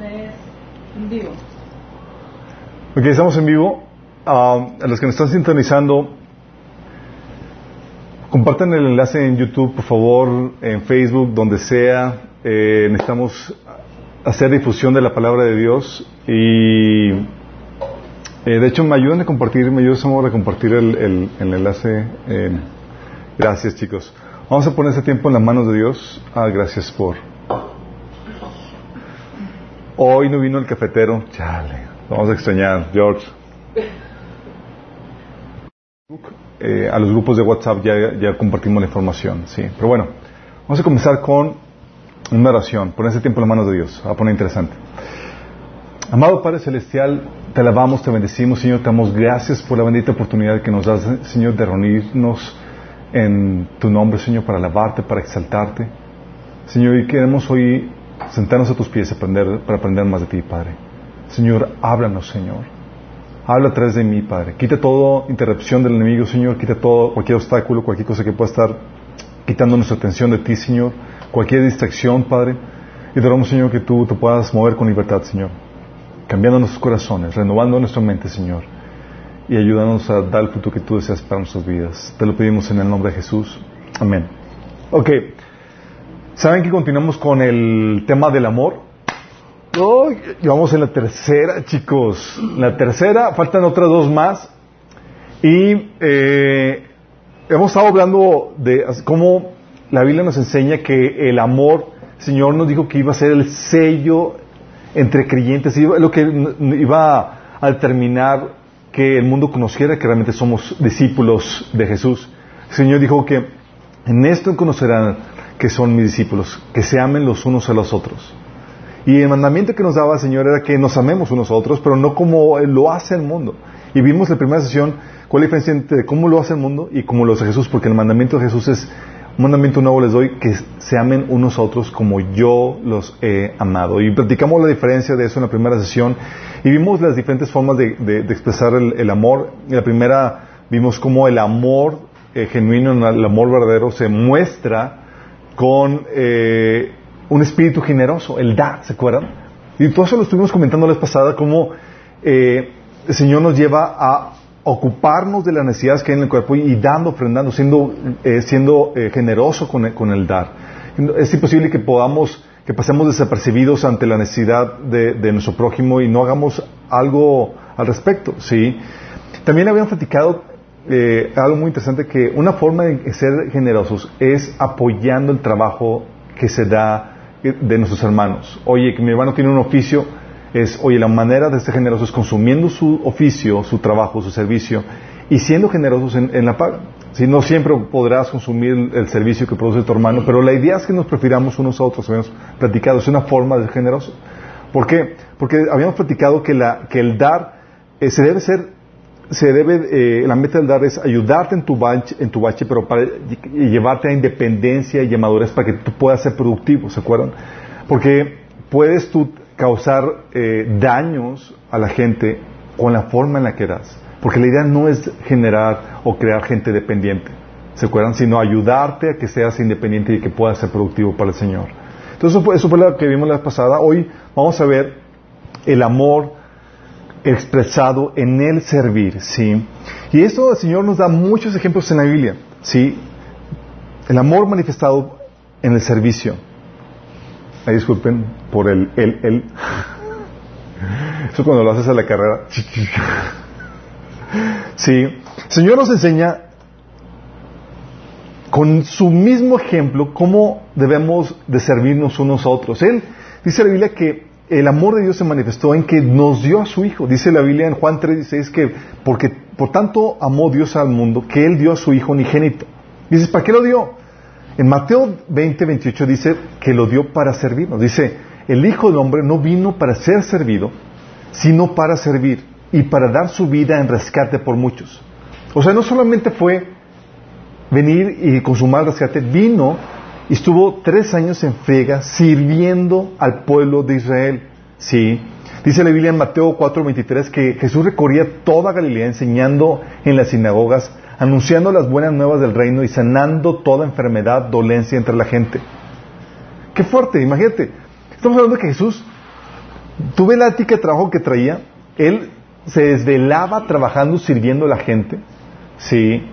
en. Ok, estamos en vivo. Ah, a los que nos están sintonizando, compartan el enlace en YouTube, por favor, en Facebook, donde sea. Eh, necesitamos hacer difusión de la palabra de Dios y eh, de hecho me ayudan a compartir, me ayudan a compartir el, el- el enlace. gracias chicos. Vamos a poner ese tiempo en las manos de Dios. Ah, gracias por... Hoy no vino el cafetero. Chale. Vamos a extrañar, George. Eh, a los grupos de WhatsApp ya, compartimos la información, sí. Pero bueno, vamos a comenzar con una oración. Poner ese tiempo en las manos de Dios. Va a poner interesante. Amado Padre Celestial, te alabamos, te bendecimos, Señor, te damos gracias por la bendita oportunidad que nos das, Señor, de reunirnos en tu nombre, Señor, para alabarte, para exaltarte. Señor, y queremos hoy sentarnos a tus pies aprender, para aprender más de ti, Padre. Señor, háblanos, Señor. Habla a través de mí, Padre. Quita toda interrupción del enemigo, Señor. Quita todo, cualquier obstáculo, cualquier cosa que pueda estar quitando nuestra atención de ti, Señor. Cualquier distracción, Padre. Y te rogamos, Señor, que tú te puedas mover con libertad, Señor. Cambiando nuestros corazones, renovando nuestra mente, Señor. Y ayudándonos a dar el fruto que tú deseas para nuestras vidas. Te lo pedimos en el nombre de Jesús. Amén. Ok. ¿Saben que continuamos con el tema del amor? Oh, y vamos en la tercera, chicos. La tercera, faltan otras dos más. Y eh, hemos estado hablando de cómo la Biblia nos enseña que el amor, el Señor nos dijo que iba a ser el sello entre creyentes, iba- lo que iba a determinar que el mundo conociera que realmente somos discípulos de Jesús. El Señor dijo que en esto conocerán que son mis discípulos, que se amen los unos a los otros. Y el mandamiento que nos daba el Señor era que nos amemos unos a otros, pero no como lo hace el mundo. Y vimos en la primera sesión cuál es la diferencia entre cómo lo hace el mundo y cómo lo hace Jesús, porque el mandamiento de Jesús es, un mandamiento nuevo les doy, que se amen unos a otros como yo los he amado. Y platicamos la diferencia de eso en la primera sesión y vimos las diferentes formas de, expresar el, el amor. En la primera vimos cómo el amor eh, genuino, el amor verdadero se muestra con eh, un espíritu generoso, el dar, ¿se acuerdan? Y todo eso lo estuvimos comentando la vez pasada, cómo eh, el Señor nos lleva a ocuparnos de las necesidades que hay en el cuerpo y, dando, ofrendando, siendo, eh, siendo eh, generoso con el, con el dar. Es imposible que podamos, que pasemos desapercibidos ante la necesidad de, de nuestro prójimo y no hagamos algo al respecto, ¿sí? También habíamos platicado eh, algo muy interesante que una forma de ser generosos es apoyando el trabajo que se da eh, de nuestros hermanos. Oye, que mi hermano tiene un oficio, es, oye, la manera de ser generoso es consumiendo su oficio, su trabajo, su servicio y siendo generosos en, en la paga. Si no siempre podrás consumir el, el servicio que produce tu hermano, pero la idea es que nos prefiramos unos a otros, habíamos platicado, es una forma de ser generoso. ¿Por qué? Porque habíamos platicado que, la, que el dar eh, se debe ser se debe, eh, la meta del dar es ayudarte en tu bache, en tu bache pero para llevarte a independencia y a madurez para que tú puedas ser productivo, ¿se acuerdan? Porque puedes tú causar eh, daños a la gente con la forma en la que das. Porque la idea no es generar o crear gente dependiente, ¿se acuerdan? Sino ayudarte a que seas independiente y que puedas ser productivo para el Señor. Entonces fue, eso fue lo que vimos la vez pasada. Hoy vamos a ver el amor expresado en el servir, ¿sí? Y esto el Señor nos da muchos ejemplos en la Biblia, ¿sí? El amor manifestado en el servicio. Ay, disculpen por el, el, el. Eso cuando lo haces a la carrera. Sí. El Señor nos enseña con su mismo ejemplo cómo debemos de servirnos unos a otros. Él dice la Biblia que el amor de Dios se manifestó en que nos dio a su Hijo. Dice la Biblia en Juan 3:16 que porque por tanto amó Dios al mundo que Él dio a su Hijo unigénito. Dices, ¿para qué lo dio? En Mateo 20, 28 dice que lo dio para servirnos. Dice, el Hijo del Hombre no vino para ser servido, sino para servir y para dar su vida en rescate por muchos. O sea, no solamente fue venir y consumar el rescate, vino y estuvo tres años en friega sirviendo al pueblo de Israel. Sí. Dice la Biblia en Mateo 4:23 que Jesús recorría toda Galilea enseñando en las sinagogas, anunciando las buenas nuevas del reino y sanando toda enfermedad, dolencia entre la gente. Qué fuerte, imagínate. Estamos hablando de que Jesús tuve la ética de trabajo que traía, él se desvelaba trabajando, sirviendo a la gente, ¿sí?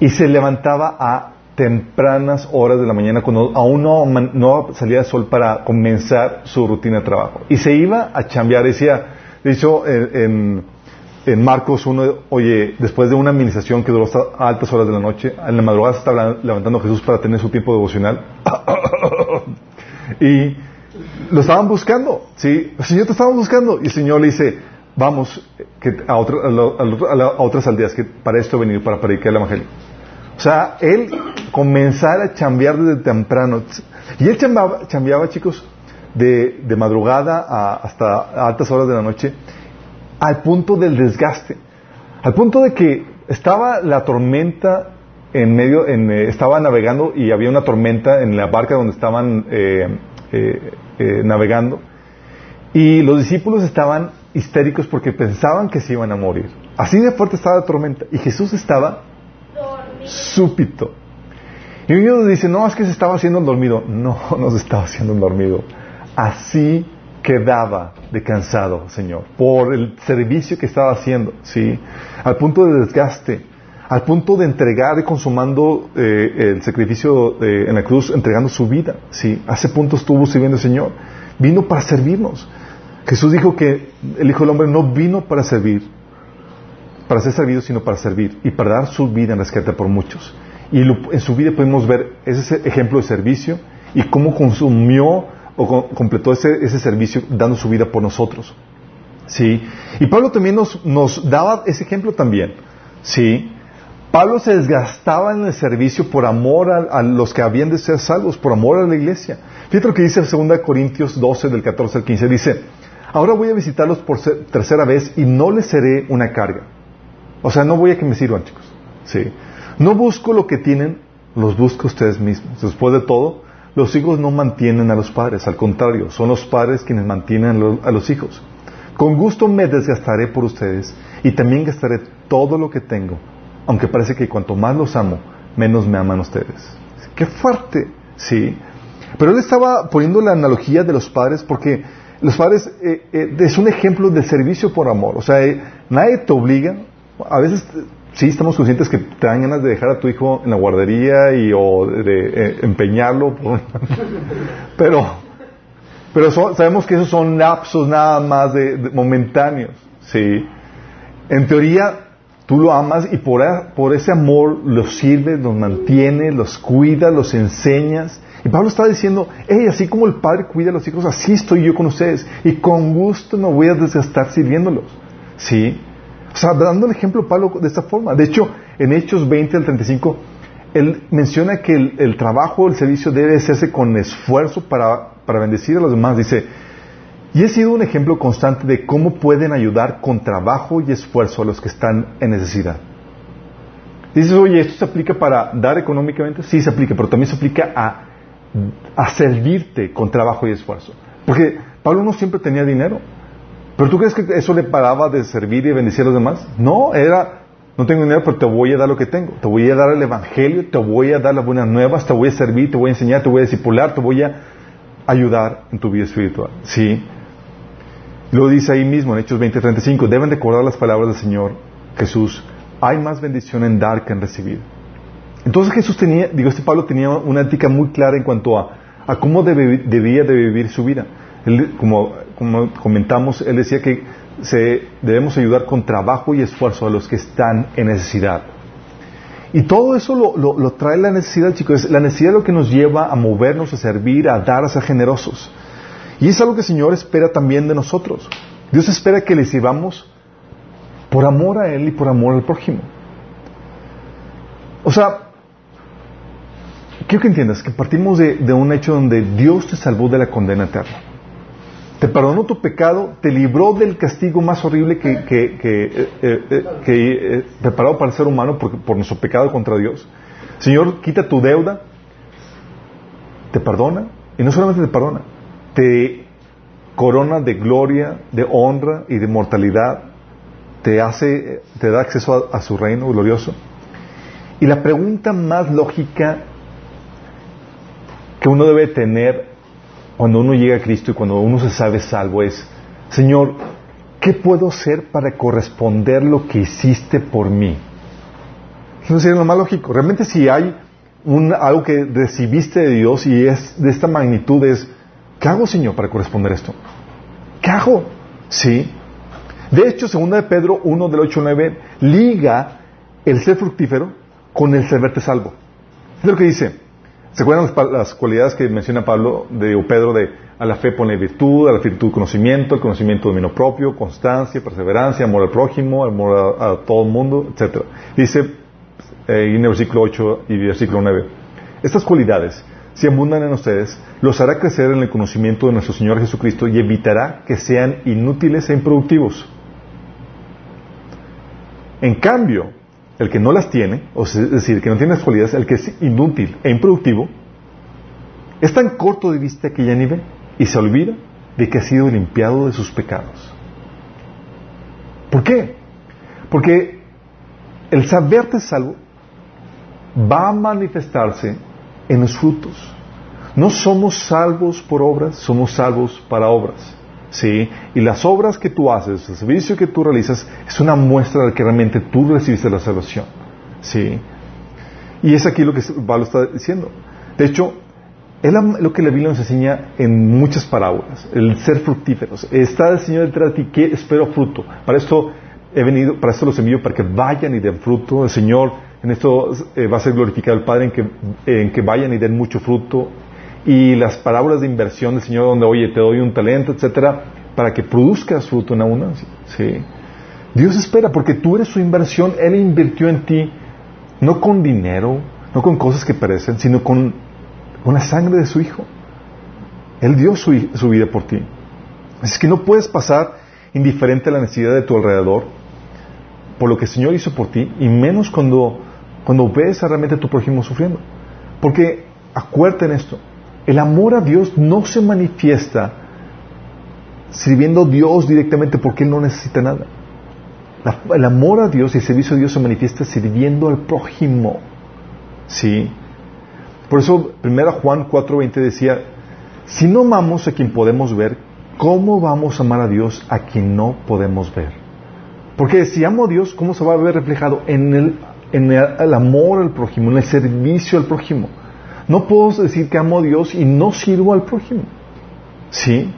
Y se levantaba a tempranas horas de la mañana cuando aún no, no salía el sol para comenzar su rutina de trabajo. Y se iba a chambear, decía, de en, en Marcos 1, oye, después de una administración que duró hasta altas horas de la noche, en la madrugada se estaba levantando Jesús para tener su tiempo devocional. y lo estaban buscando, ¿sí? El Señor te estaba buscando. Y el Señor le dice, vamos que a, a, otras aldeas, que para esto he venido, para predicar el Evangelio. O sea, él comenzar a chambear desde temprano. Y él chambeaba, chicos, de, madrugada hasta altas horas de la noche, al punto del desgaste. Al punto de que estaba la tormenta en medio, en, eh, estaba navegando y había una tormenta en la barca donde estaban eh, eh, navegando. Y los discípulos estaban histéricos porque pensaban que se iban a morir. Así de fuerte estaba la tormenta. Y Jesús estaba súpito. Y uno dice, no, es que se estaba haciendo el dormido. No, no se estaba haciendo el dormido. Así quedaba de cansado, Señor, por el servicio que estaba haciendo, ¿sí? Al punto de desgaste, al punto de entregar y consumando eh, el sacrificio eh, en la cruz, entregando su vida, ¿sí? A punto estuvo sirviendo Señor. Vino para servirnos. Jesús dijo que el Hijo del Hombre no vino para servir, para ser servido, sino para servir y para dar su vida en rescate por muchos. Y en su vida podemos ver ese ejemplo de servicio y cómo consumió o completó ese, servicio dando su vida por nosotros. ¿Sí? Y Pablo también nos, daba ese ejemplo también. ¿Sí? Pablo se desgastaba en el servicio por amor a, los que habían de ser salvos, por amor a la iglesia. Fíjate lo que dice 2 Corintios 12 del 14 al 15. Dice, ahora voy a visitarlos por tercera vez y no les seré una carga. O sea, no voy a que me sirvan, chicos. ¿Sí? No busco lo que tienen, los busco ustedes mismos. Después de todo, los hijos no mantienen a los padres, al contrario, son los padres quienes mantienen a los hijos. Con gusto me desgastaré por ustedes y también gastaré todo lo que tengo, aunque parece que cuanto más los amo, menos me aman ustedes. Qué fuerte, sí. Pero él estaba poniendo la analogía de los padres porque los padres eh, eh, es un ejemplo de servicio por amor. O sea, eh, nadie te obliga, a veces sí estamos conscientes que te dan ganas de dejar a tu hijo en la guardería y o de eh, empeñarlo, pero pero sabemos que esos son lapsos nada más de, momentáneos, sí. En teoría tú lo amas y por, por ese amor los sirves, los mantienes, los cuidas, los enseñas. Y Pablo está diciendo, hey, así como el padre cuida a los hijos, así estoy yo con ustedes y con gusto me voy a desgastar sirviéndolos, sí. O sea, dando el ejemplo Pablo de esta forma. De hecho, en Hechos 20 al 35, él menciona que el, trabajo, el servicio debe hacerse con esfuerzo para, para bendecir a los demás. Dice, y he sido un ejemplo constante de cómo pueden ayudar con trabajo y esfuerzo a los que están en necesidad. Dices, oye, ¿esto se aplica para dar económicamente? Sí, se aplica, pero también se aplica a, a servirte con trabajo y esfuerzo. Porque Pablo no siempre tenía dinero. ¿Pero tú crees que eso le paraba de servir y bendecir a los demás? No, era, no tengo dinero, pero te voy a dar lo que tengo. Te voy a dar el Evangelio, te voy a dar las buenas nuevas, te voy a servir, te voy a enseñar, te voy a discipular, te voy a ayudar en tu vida espiritual. ¿Sí? Lo dice ahí mismo en Hechos 20:35. Deben recordar las palabras del Señor Jesús. Hay más bendición en dar que en recibir. Entonces Jesús tenía, digo, este Pablo tenía una ética muy clara en cuanto a, cómo debía de vivir su vida. Él, como como comentamos, él decía que debemos ayudar con trabajo y esfuerzo a los que están en necesidad. Y todo eso lo, trae la necesidad, chicos. La necesidad es lo que nos lleva a movernos, a servir, a dar, a ser generosos. Y es algo que el Señor espera también de nosotros. Dios espera que le sirvamos por amor a Él y por amor al prójimo. O sea, quiero que entiendas que partimos de un hecho donde Dios te salvó de la condena eterna te perdonó tu pecado, te libró del castigo más horrible que, eh, eh, eh, preparado para el ser humano por, por nuestro pecado contra Dios. Señor, quita tu deuda, te perdona, y no solamente te perdona, te corona de gloria, de honra y de mortalidad, te hace, te da acceso a su reino glorioso. Y la pregunta más lógica que uno debe tener cuando uno llega a Cristo y cuando uno se sabe salvo es, Señor, ¿qué puedo hacer para corresponder lo que hiciste por mí? Eso sería lo más lógico. Realmente si hay un, algo que recibiste de Dios y es de esta magnitud, es, ¿qué hago, Señor, para corresponder esto? ¿Qué hago? Sí. De hecho, segunda de Pedro 1 del 8 al 9 liga el ser fructífero con el ser verte salvo. Es lo que dice. ¿Se acuerdan las, cualidades que menciona Pablo de, o Pedro de a la fe pone virtud, a la virtud conocimiento, el conocimiento dominio propio, constancia, perseverancia, amor al prójimo, amor a, todo el mundo, etcétera? Dice eh, en el versículo 8 y versículo 9, estas cualidades, si abundan en ustedes, los hará crecer en el conocimiento de nuestro Señor Jesucristo y evitará que sean inútiles e improductivos. En cambio, el que no las tiene, o es decir, el que no tiene las cualidades, el que es inútil e improductivo, es tan corto de vista que ya ni ve y se olvida de que ha sido limpiado de sus pecados. ¿Por qué? Porque el saberte salvo va a manifestarse en los frutos. No somos salvos por obras, somos salvos para obras. ¿Sí? Y las obras que tú haces, el servicio que tú realizas, es una muestra de que realmente tú recibiste la salvación, ¿sí? Y es aquí lo que Pablo está diciendo. De hecho, es lo que la Biblia nos enseña en muchas parábolas, el ser fructíferos. Está el Señor detrás de ti que espero fruto. Para esto he venido, para esto los envío, para que vayan y den fruto. El Señor en esto eh, va a ser glorificado el Padre en que, en que vayan y den mucho fruto y las parábolas de inversión del Señor donde, oye, te doy un talento, etcétera, para que produzcas fruto en abundancia. ¿sí? Dios espera, porque tú eres su inversión, Él invirtió en ti, no con dinero, no con cosas que perecen, sino con, con la sangre de su Hijo. Él dio su, su vida por ti. Es que no puedes pasar indiferente a la necesidad de tu alrededor por lo que el Señor hizo por ti, y menos cuando, cuando ves a realmente a tu prójimo sufriendo. Porque acuérdate en esto, el amor a Dios no se manifiesta sirviendo a Dios directamente porque Él no necesita nada. el amor a Dios y el servicio a Dios se manifiesta sirviendo al prójimo. ¿Sí? Por eso, 1 Juan 4:20 decía, si no amamos a quien podemos ver, ¿cómo vamos a amar a Dios a quien no podemos ver? Porque si amo a Dios, ¿cómo se va a ver reflejado? En el, en el amor al prójimo, en el servicio al prójimo. No puedo decir que amo a Dios y no sirvo al prójimo. ¿Sí?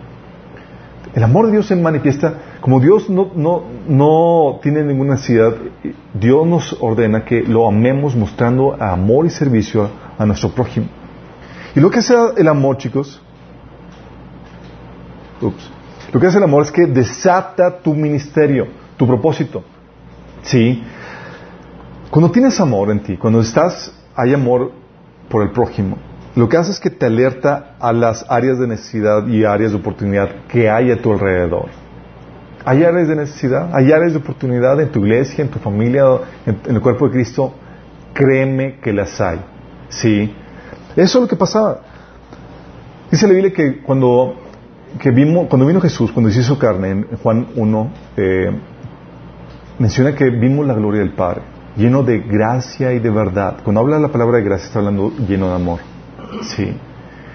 El amor de Dios se manifiesta, como Dios no, no, no tiene ninguna necesidad, Dios nos ordena que lo amemos mostrando amor y servicio a, nuestro prójimo. Y lo que hace el amor, chicos, ups, lo que hace el amor es que desata tu ministerio, tu propósito. ¿Sí? Cuando tienes amor en ti, cuando estás, hay amor por el prójimo, lo que hace es que te alerta a las áreas de necesidad y áreas de oportunidad que hay a tu alrededor. Hay áreas de necesidad, hay áreas de oportunidad en tu iglesia, en tu familia, en, el cuerpo de Cristo. Créeme que las hay. ¿Sí? Eso es lo que pasaba. Dice la Biblia que cuando, que cuando vino Jesús, cuando hizo su carne, en Juan 1, eh, menciona que vimos la gloria del Padre lleno de gracia y de verdad. Cuando habla la palabra de gracia está hablando lleno de amor. Sí.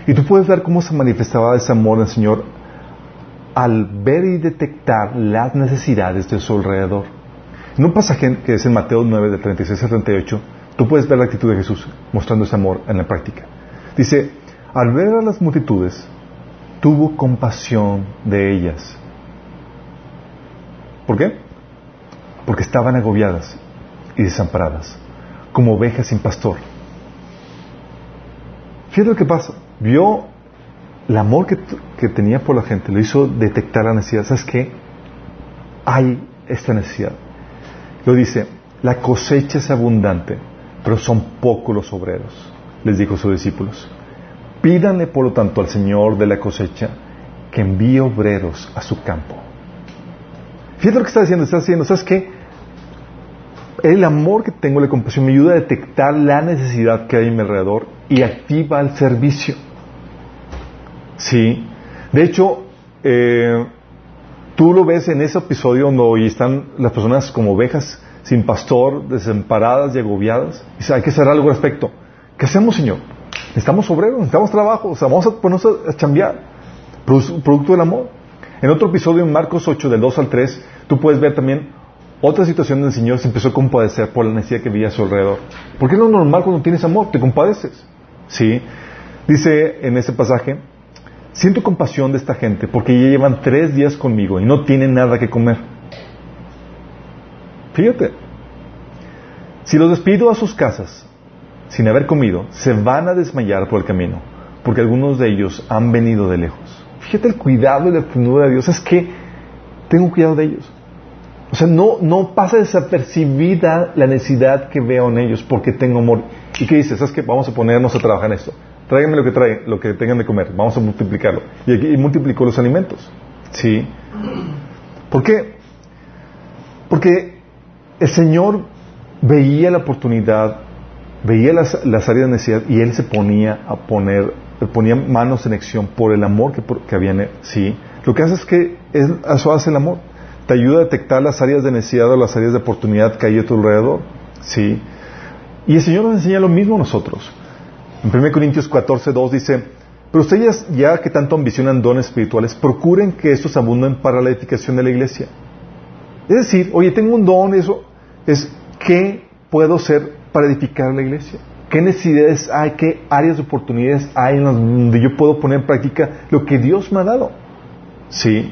Y tú puedes ver cómo se manifestaba ese amor del Señor al ver y detectar las necesidades de su alrededor. En un pasaje que es en Mateo 9, de 36 al 38, tú puedes ver la actitud de Jesús mostrando ese amor en la práctica. Dice, al ver a las multitudes, tuvo compasión de ellas. ¿Por qué? Porque estaban agobiadas y desamparadas, como ovejas sin pastor. Fíjate lo que pasa. Vio el amor que, tenía por la gente, lo hizo detectar la necesidad. ¿Sabes qué? Hay esta necesidad. Lo dice, la cosecha es abundante, pero son pocos los obreros, les dijo a sus discípulos. Pídanle, por lo tanto, al Señor de la cosecha que envíe obreros a su campo. Fíjate lo que está diciendo, está diciendo, ¿sabes qué? El amor que tengo, la compasión, me ayuda a detectar la necesidad que hay en mi alrededor y activa el servicio. Sí. De hecho, eh, tú lo ves en ese episodio donde hoy están las personas como ovejas sin pastor, desamparadas y agobiadas. Hay que hacer algo al respecto. ¿Qué hacemos, Señor? Necesitamos obreros, necesitamos trabajo, o sea, vamos a ponernos a, chambear. Producto del amor. En otro episodio, en Marcos 8, del 2 al 3, tú puedes ver también otra situación donde el Señor se empezó a compadecer por la necesidad que había a su alrededor. Porque es lo normal cuando tienes amor, te compadeces. ¿Sí? Dice en ese pasaje, siento compasión de esta gente porque ya llevan tres días conmigo y no tienen nada que comer. Fíjate, si los despido a sus casas sin haber comido, se van a desmayar por el camino, porque algunos de ellos han venido de lejos. Fíjate el cuidado y la ternura de Dios, es que tengo cuidado de ellos. O sea, no, no pasa desapercibida la necesidad que veo en ellos porque tengo amor. ¿Y qué dices? ¿Sabes que Vamos a ponernos a trabajar en esto. Tráiganme lo que trae, lo que tengan de comer. Vamos a multiplicarlo. Y aquí multiplicó los alimentos. ¿Sí? ¿Por qué? Porque el Señor veía la oportunidad, veía las, áreas de necesidad y Él se ponía a poner, ponía manos en acción por el amor que, que había en Él. ¿Sí? Lo que hace es que eso hace el amor te ayuda a detectar las áreas de necesidad o las áreas de oportunidad que hay a tu alrededor. ¿sí? Y el Señor nos enseña lo mismo a nosotros. En 1 Corintios 14, 2 dice, pero ustedes ya que tanto ambicionan dones espirituales, procuren que estos abunden para la edificación de la iglesia. Es decir, oye, tengo un don, eso es, ¿qué puedo hacer para edificar la iglesia? ¿Qué necesidades hay? ¿Qué áreas de oportunidades hay en donde yo puedo poner en práctica lo que Dios me ha dado? Sí.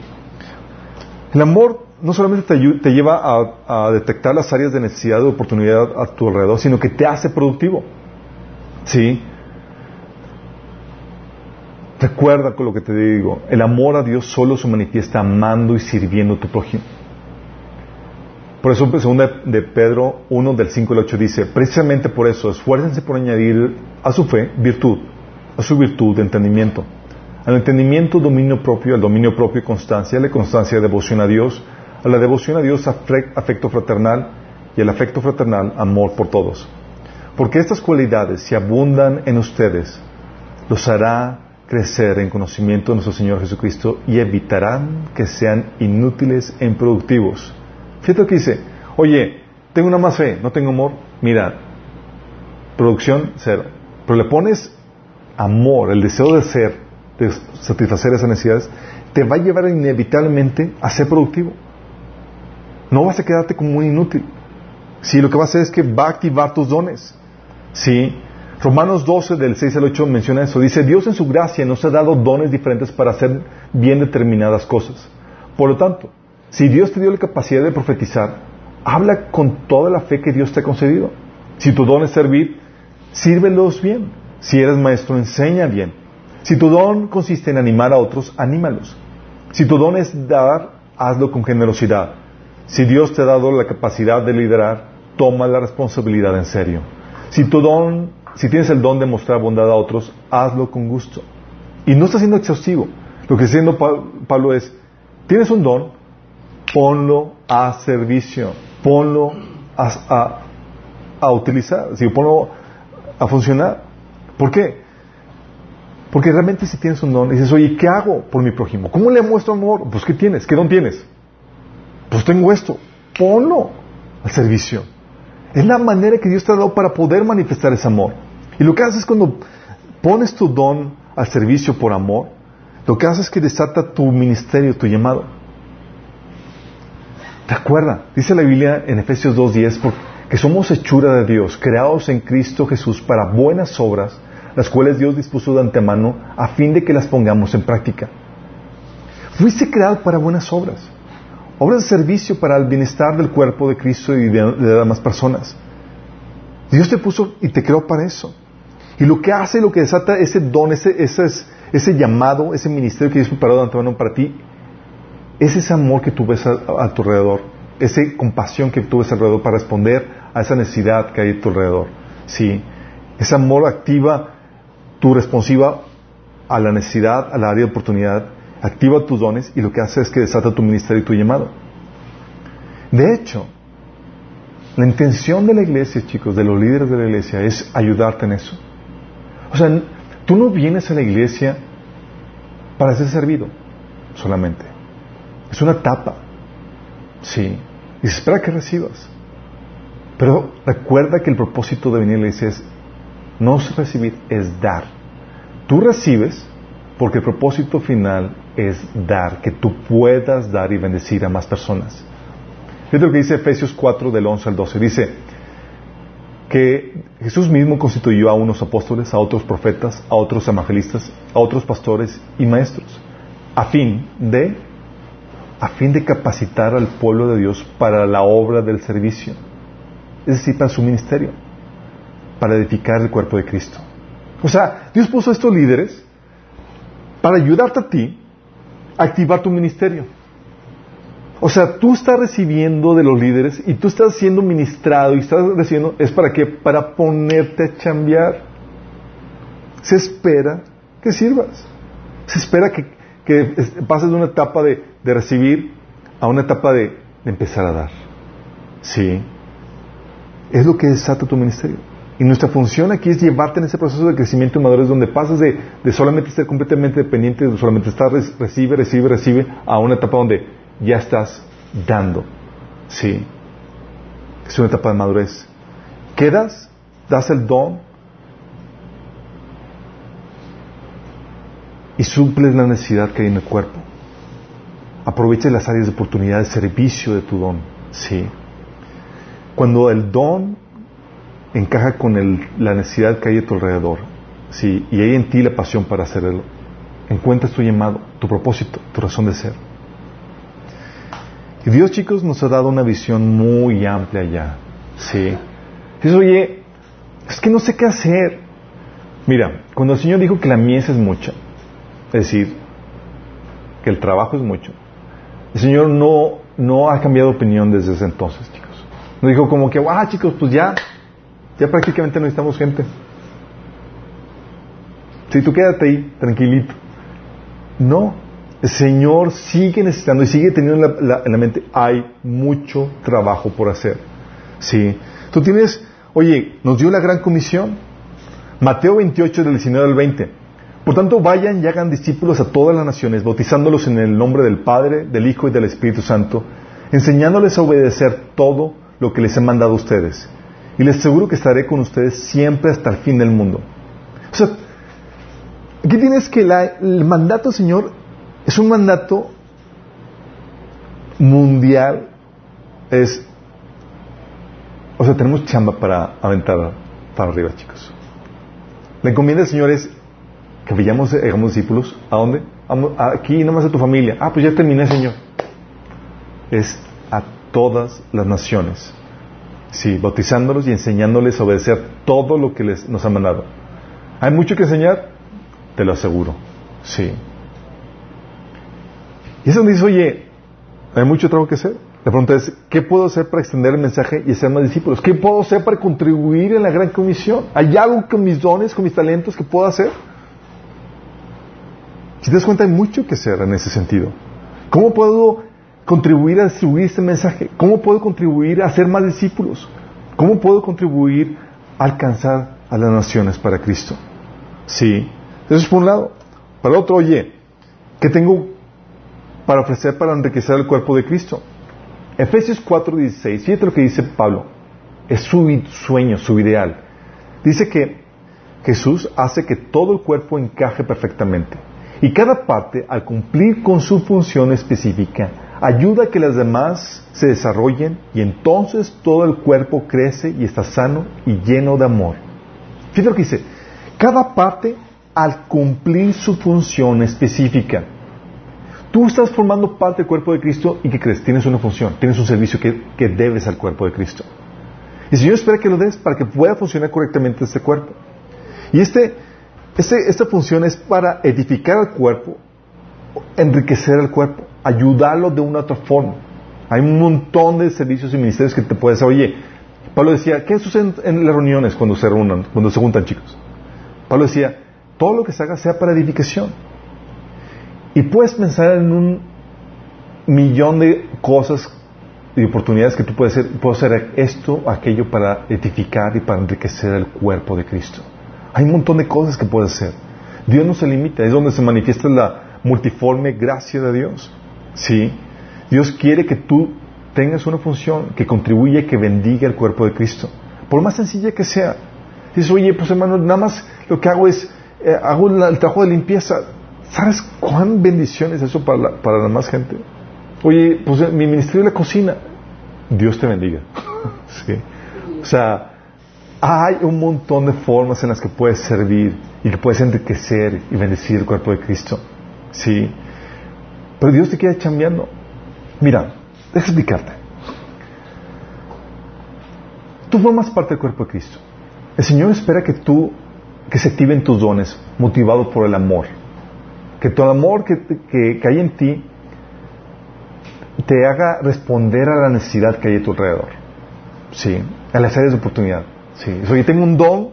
El amor no solamente te, lleva a, detectar las áreas de necesidad de oportunidad a tu alrededor, sino que te hace productivo. ¿Sí? Recuerda con lo que te digo, el amor a Dios solo se manifiesta amando y sirviendo a tu prójimo. Por eso, en segunda de Pedro 1 del 5 al 8 dice, precisamente por eso, esfuércense por añadir a su fe virtud, a su virtud entendimiento, al entendimiento dominio propio, al dominio propio constancia, la constancia devoción a Dios, a la devoción a Dios afecto fraternal y al afecto fraternal amor por todos. Porque estas cualidades, si abundan en ustedes, los hará crecer en conocimiento de nuestro Señor Jesucristo y evitarán que sean inútiles e improductivos. Fíjate lo que dice, oye, tengo una más fe, no tengo amor, mira, producción cero. Pero le pones amor, el deseo de ser, de satisfacer esas necesidades, te va a llevar inevitablemente a ser productivo. No vas a quedarte como un inútil. Sí, lo que va a hacer es que va a activar tus dones. Sí. Romanos 12 del 6 al 8 menciona eso. Dice, Dios en su gracia nos ha dado dones diferentes para hacer bien determinadas cosas. Por lo tanto, si Dios te dio la capacidad de profetizar, habla con toda la fe que Dios te ha concedido. Si tu don es servir, sírvelos bien. Si eres maestro, enseña bien. Si tu don consiste en animar a otros, anímalos. Si tu don es dar, hazlo con generosidad. Si Dios te ha dado la capacidad de liderar, toma la responsabilidad en serio. Si tu don, si tienes el don de mostrar bondad a otros, hazlo con gusto. Y no está siendo exhaustivo. Lo que está haciendo Pablo es, tienes un don, ponlo a servicio, ponlo a, utilizar, ponlo a funcionar. ¿Por qué? Porque realmente si tienes un don, dices, oye, ¿qué hago por mi prójimo? ¿Cómo le muestro amor? Pues ¿qué tienes? ¿Qué don tienes? Pues tengo esto, ponlo al servicio. Es la manera que Dios te ha dado para poder manifestar ese amor. Y lo que haces cuando pones tu don al servicio por amor, lo que haces es que desata tu ministerio, tu llamado. Recuerda, dice la Biblia en Efesios 2.10, que somos hechura de Dios, creados en Cristo Jesús para buenas obras, las cuales Dios dispuso de antemano a fin de que las pongamos en práctica. Fuiste creado para buenas obras obras de servicio para el bienestar del cuerpo de Cristo y de, las demás personas. Dios te puso y te creó para eso. Y lo que hace, lo que desata ese don, ese, ese, ese llamado, ese ministerio que Dios preparado de antemano para ti, es ese amor que tú ves a, tu alrededor, esa compasión que tú ves alrededor para responder a esa necesidad que hay a tu alrededor. Sí, ese amor activa tu responsiva a la necesidad, a la área de oportunidad activa tus dones y lo que hace es que desata tu ministerio y tu llamado. De hecho, la intención de la iglesia, chicos, de los líderes de la iglesia, es ayudarte en eso. O sea, tú no vienes a la iglesia para ser servido solamente. Es una etapa. Sí. Y se espera que recibas. Pero recuerda que el propósito de venir a la iglesia es no recibir, es dar. Tú recibes Porque el propósito final es dar, que tú puedas dar y bendecir a más personas. Fíjate lo que dice Efesios 4 del 11 al 12. Dice que Jesús mismo constituyó a unos apóstoles, a otros profetas, a otros evangelistas, a otros pastores y maestros, a fin de a fin de capacitar al pueblo de Dios para la obra del servicio, es decir, para su ministerio, para edificar el cuerpo de Cristo. O sea, Dios puso a estos líderes para ayudarte a ti a activar tu ministerio. O sea, tú estás recibiendo de los líderes y tú estás siendo ministrado y estás recibiendo, ¿es para qué? Para ponerte a chambear. Se espera que sirvas. Se espera que, pases de una etapa de, recibir a una etapa de, empezar a dar. Sí. Es lo que desata tu ministerio. Y nuestra función aquí es llevarte en ese proceso de crecimiento y madurez donde pasas de, solamente estar completamente dependiente, de solamente estar recibe, recibe, recibe, a una etapa donde ya estás dando. Sí. Es una etapa de madurez. Quedas, das el don y suples la necesidad que hay en el cuerpo. Aprovecha las áreas de oportunidad de servicio de tu don. Sí. Cuando el don encaja con la necesidad que hay a tu alrededor, ¿sí? y hay en ti la pasión para hacerlo, encuentras tu llamado, tu propósito, tu razón de ser. Y Dios, chicos, nos ha dado una visión muy amplia ya. Sí. Dices, oye, es que no sé qué hacer. Mira, cuando el Señor dijo que la mies es mucha, es decir, que el trabajo es mucho, el Señor no, no ha cambiado opinión desde ese entonces, chicos. No dijo como que, ah, chicos, pues ya, ya prácticamente no necesitamos gente. Si tú quédate ahí, tranquilito. No, el Señor sigue necesitando y sigue teniendo en la, mente, hay mucho trabajo por hacer. Sí. Tú tienes, oye, nos dio la gran comisión. Mateo 28 del 19 al 20. Por tanto, vayan y hagan discípulos a todas las naciones, bautizándolos en el nombre del Padre, del Hijo y del Espíritu Santo, enseñándoles a obedecer todo lo que les he mandado a ustedes y les aseguro que estaré con ustedes siempre hasta el fin del mundo. O sea, aquí tienes que el mandato, Señor, es un mandato mundial. Es, o sea, tenemos chamba para aventar para arriba, chicos. La encomienda, Señor, es que vayamos, hagamos discípulos. ¿A dónde? Aquí, nomás a tu familia. Ah, pues ya terminé, Señor. Es a todas las naciones. Sí, bautizándolos y enseñándoles a obedecer todo lo que les, nos ha mandado. ¿Hay mucho que enseñar? Te lo aseguro. Sí. Y eso donde dice, oye, hay mucho trabajo que hacer. La pregunta es, ¿qué puedo hacer para extender el mensaje y hacer más discípulos? ¿Qué puedo hacer para contribuir en la gran comisión? ¿Hay algo con mis dones, con mis talentos que puedo hacer? Si te das cuenta, hay mucho que hacer en ese sentido. ¿Cómo puedo contribuir a distribuir este mensaje? ¿Cómo puedo contribuir a hacer más discípulos? ¿Cómo puedo contribuir a alcanzar a las naciones para Cristo? Sí, eso es por un lado. Para el otro, oye, ¿qué tengo para ofrecer para enriquecer el cuerpo de Cristo? Efesios 4:16, fíjate lo que dice Pablo, es su sueño, su ideal. Dice que Jesús hace que todo el cuerpo encaje perfectamente y cada parte, al cumplir con su función específica, ayuda a que las demás se desarrollen y entonces todo el cuerpo crece y está sano y lleno de amor. Fíjate lo que dice, cada parte al cumplir su función específica. Tú estás formando parte del cuerpo de Cristo y que crees, tienes una función, tienes un servicio que, debes al cuerpo de Cristo. Y el Señor espera que lo des para que pueda funcionar correctamente este cuerpo. Y este, este esta función es para edificar al cuerpo, enriquecer al cuerpo ayudarlo de una otra forma. Hay un montón de servicios y ministerios que te puedes. Oye, Pablo decía, ¿qué sucede en las reuniones cuando se reúnan, cuando se juntan chicos? Pablo decía, todo lo que se haga sea para edificación. Y puedes pensar en un millón de cosas y oportunidades que tú puedes hacer. Puedo hacer esto, aquello para edificar y para enriquecer el cuerpo de Cristo. Hay un montón de cosas que puedes hacer. Dios no se limita, es donde se manifiesta la multiforme gracia de Dios. ¿Sí? Dios quiere que tú tengas una función que contribuya, que bendiga el cuerpo de Cristo. Por más sencilla que sea. Dices, oye, pues hermano, nada más lo que hago es, eh, hago el trabajo de limpieza. ¿Sabes cuán bendición es eso para la, para la más gente? Oye, pues mi ministerio de la cocina, Dios te bendiga. sí. O sea, hay un montón de formas en las que puedes servir y que puedes enriquecer y bendecir el cuerpo de Cristo. Sí. Pero Dios te queda chambeando. Mira, déjame explicarte. Tú formas parte del cuerpo de Cristo. El Señor espera que tú, que se activen tus dones, motivado por el amor. Que tu amor que, que, hay en ti te haga responder a la necesidad que hay a tu alrededor. Sí, a las áreas de oportunidad. Sí, oye, tengo un don,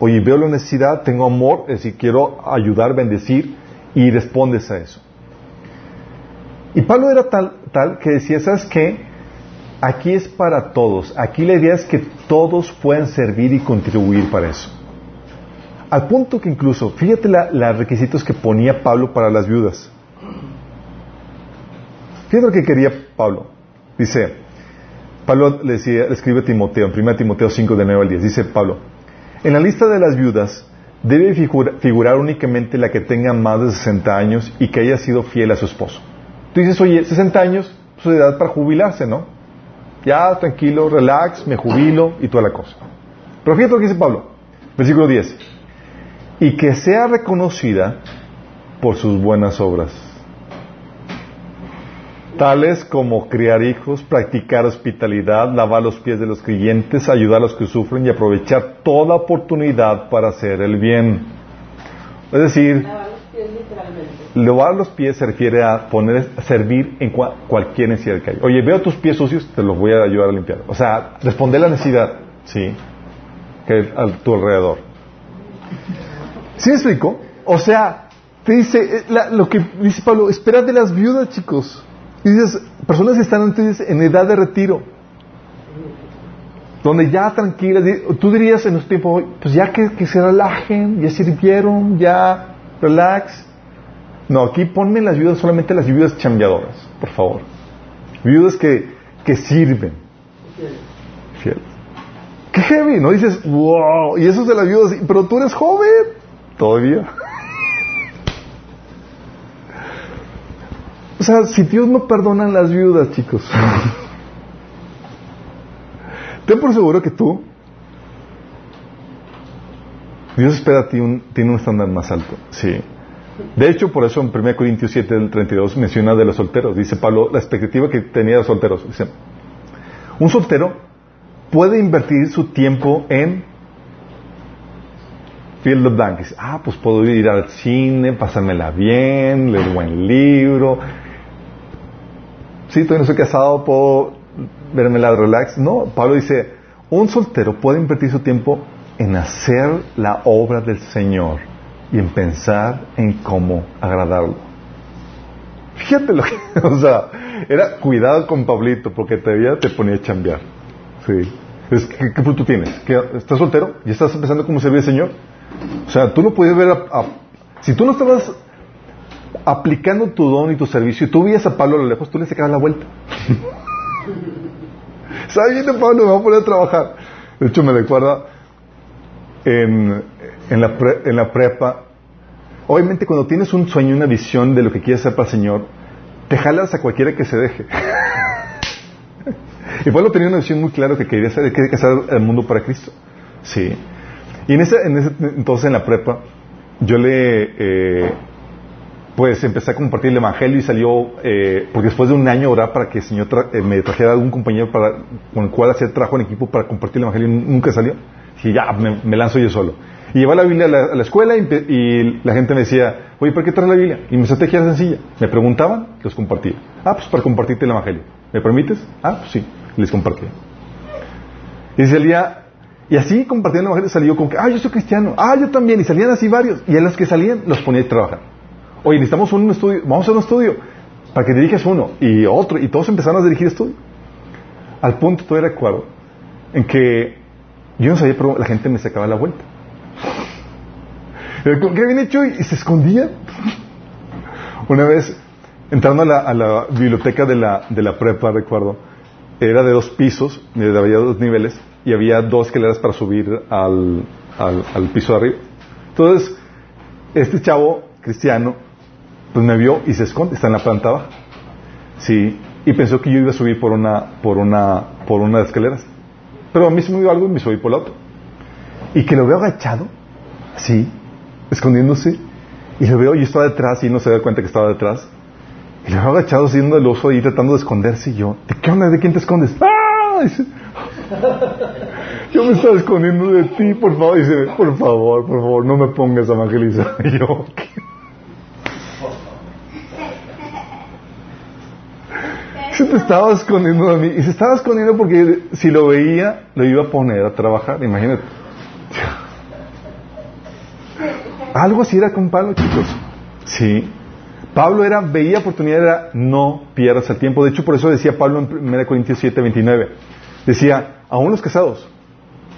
oye, veo la necesidad, tengo amor, es decir, quiero ayudar, bendecir, y respondes a eso. Y Pablo era tal, tal que decía, ¿sabes qué? Aquí es para todos. Aquí la idea es que todos puedan servir y contribuir para eso. Al punto que incluso, fíjate los requisitos que ponía Pablo para las viudas. Fíjate lo que quería Pablo. Dice, Pablo le, decía, escribe a Timoteo, en 1 Timoteo 5 de 9 al 10, dice Pablo, en la lista de las viudas debe figurar únicamente la que tenga más de 60 años y que haya sido fiel a su esposo. Tú dices, oye, 60 años, su pues, edad para jubilarse, ¿no? Ya, tranquilo, relax, me jubilo y toda la cosa. Pero fíjate lo que dice Pablo, versículo 10. Y que sea reconocida por sus buenas obras tales como criar hijos, practicar hospitalidad, lavar los pies de los creyentes, ayudar a los que sufren y aprovechar toda oportunidad para hacer el bien. Es decir, lavar los pies, se refiere a poner, servir en cualquier necesidad que haya. Oye, veo tus pies sucios, te los voy a ayudar a limpiar. O sea, responder la necesidad, sí, que a tu alrededor. ¿Sí me explico? O sea, te dice, eh, lo que dice Pablo, espera de las viudas, chicos. Y dices, personas están entonces en edad de retiro, donde ya tranquilas, tú dirías en nuestro tiempo, pues ya que, que se relajen, ya sirvieron, ya relax. No, aquí ponme las viudas, solamente las viudas chambeadoras, por favor. Viudas que, que sirven. Fiel. Qué heavy, ¿no? Dices, wow, y eso es de las viudas, pero tú eres joven todavía. O sea, si Dios no perdona las viudas, chicos. Ten por seguro que tú, Dios espera a ti un, tiene un estándar más alto. Sí. De hecho, por eso en 1 Corintios 7, del 32 menciona de los solteros. Dice Pablo, la expectativa que tenía los solteros. Dice, un soltero puede invertir su tiempo en field of. Dice, ah, pues puedo ir al cine, pasármela bien, leer buen libro, sí, todavía no estoy casado, puedo verme la relax. No, Pablo dice, un soltero puede invertir su tiempo en hacer la obra del Señor y en pensar en cómo agradarlo. Fíjate lo que, o sea, era cuidado con Pablito porque todavía te ponía a chambear. Sí. ¿qué, ¿Qué fruto tienes? ¿Estás soltero? ¿Y estás empezando cómo servir al Señor? O sea, tú no puedes ver a, si tú no estabas aplicando tu don y tu servicio, y tú veías a Pablo a lo lejos, tú le sacabas la vuelta. ¿Sabes Pablo? Me va a poner a trabajar. De hecho, me recuerda en, en, la en la prepa. Obviamente, cuando tienes un sueño, una visión de lo que quieres hacer para el Señor, te jalas a cualquiera que se deje. y Pablo tenía una visión muy clara que quería hacer, que hacer el mundo para Cristo. Sí. Y en ese, en ese entonces, en la prepa, yo le. Eh, pues empecé a compartir el Evangelio y salió, eh, porque después de un año orar para que el Señor eh, me trajera algún compañero para, con el cual hacer trabajo en equipo para compartir el Evangelio, nunca salió. Y ya, me, lanzo yo solo. Y llevé la Biblia a la, escuela y, la gente me decía, oye, ¿por qué traes la Biblia? Y mi estrategia era sencilla. Me preguntaban, los compartía. Ah, pues para compartirte el Evangelio. ¿Me permites? Ah, pues sí, les compartía. Y salía, y así compartiendo el Evangelio salió con que, ah, yo soy cristiano, ah, yo también, y salían así varios. Y a los que salían los ponía a trabajar. Oye, necesitamos un estudio, vamos a hacer un estudio para que diriges uno y otro, y todos empezaron a dirigir estudio. Al punto, todavía recuerdo, en que yo no sabía, pero la gente me sacaba la vuelta. ¿Qué habían hecho? Y se escondían. Una vez, entrando a la, biblioteca de la, de la prepa, recuerdo, era de dos pisos, había dos niveles, y había dos escaleras para subir al, al, al piso de arriba. Entonces, este chavo cristiano pues me vio y se esconde, está en la planta baja. Sí, y pensó que yo iba a subir por una, por una, por una de las escaleras. Pero a mí se me dio algo y me subí por la otra. Y que lo veo agachado, sí, escondiéndose, y lo veo, y yo estaba detrás y no se da cuenta que estaba detrás. Y lo veo agachado haciendo el oso ahí tratando de esconderse y yo, ¿de qué onda? ¿De quién te escondes? ¡Ah! yo me estaba escondiendo de ti, por favor. Dice, por favor, por favor, no me pongas a evangelizar. Y yo, ¿qué? Se te estaba escondiendo de mí. Y se estaba escondiendo porque si lo veía, lo iba a poner a trabajar. Imagínate. Algo así era con Pablo, chicos. Sí. Pablo era, veía oportunidad, era no pierdas el tiempo. De hecho, por eso decía Pablo en 1 Corintios 7, 29. Decía, aún los casados,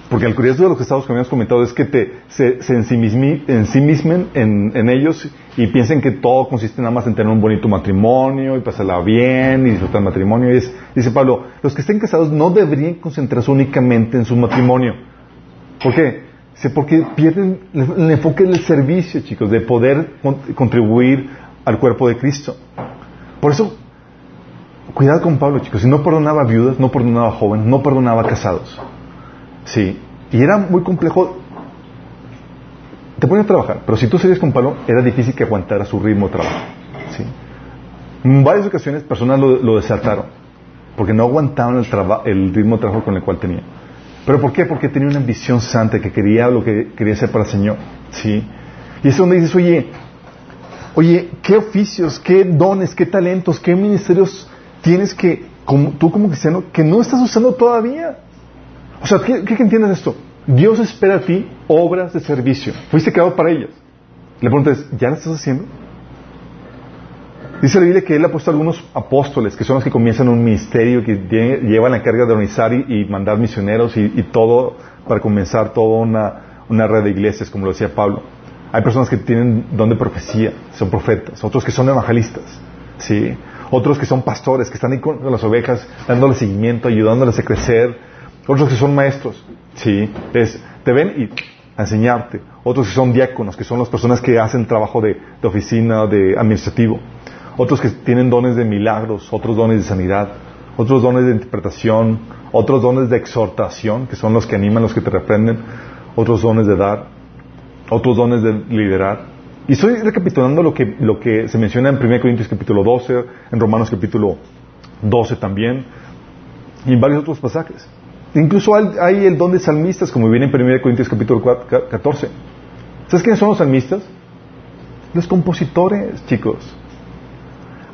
porque el curioso de los casados que habíamos comentado es que te, se, se ensimismen en, en, ellos y piensen que todo consiste nada más en tener un bonito matrimonio y pasarla bien y disfrutar el matrimonio. Y es, dice Pablo, los que estén casados no deberían concentrarse únicamente en su matrimonio. ¿Por qué? Porque pierden el enfoque del servicio, chicos, de poder contribuir al cuerpo de Cristo. Por eso, cuidado con Pablo, chicos. Si no perdonaba viudas, no perdonaba jóvenes, no perdonaba casados. Sí. Y era muy complejo. Te pones a trabajar, pero si tú sigues con Pablo, era difícil que aguantara su ritmo de trabajo. Sí. En varias ocasiones personas lo, lo porque no aguantaban el, el ritmo de trabajo con el cual tenía. ¿Pero por qué? Porque tenía una ambición santa que quería lo que quería hacer para el Señor. ¿Sí? Y es donde dices, oye, oye, ¿qué oficios, qué dones, qué talentos, qué ministerios tienes que, como, tú como cristiano, que no estás usando todavía? O sea, ¿qué, entiendes esto? Dios espera a ti obras de servicio. Fuiste creado para ellas. Le preguntas, ¿ya las estás haciendo? Dice la Biblia que Él ha puesto algunos apóstoles, que son los que comienzan un ministerio, que llevan la carga de organizar y, mandar misioneros y, todo para comenzar toda una, red de iglesias, como lo decía Pablo. Hay personas que tienen don de profecía, son profetas, otros que son evangelistas, ¿sí? otros que son pastores, que están ahí con, las ovejas, dándoles seguimiento, ayudándoles a crecer, otros que son maestros, ¿sí? Es, te ven y a enseñarte, otros que son diáconos, que son las personas que hacen trabajo de, oficina, de administrativo otros que tienen dones de milagros, otros dones de sanidad, otros dones de interpretación, otros dones de exhortación, que son los que animan, los que te reprenden, otros dones de dar, otros dones de liderar. Y estoy recapitulando lo que, lo que se menciona en 1 Corintios capítulo 12, en Romanos capítulo 12 también, y en varios otros pasajes. Incluso hay, el don de salmistas, como viene en 1 Corintios capítulo 14. ¿Sabes quiénes son los salmistas? Los compositores, chicos.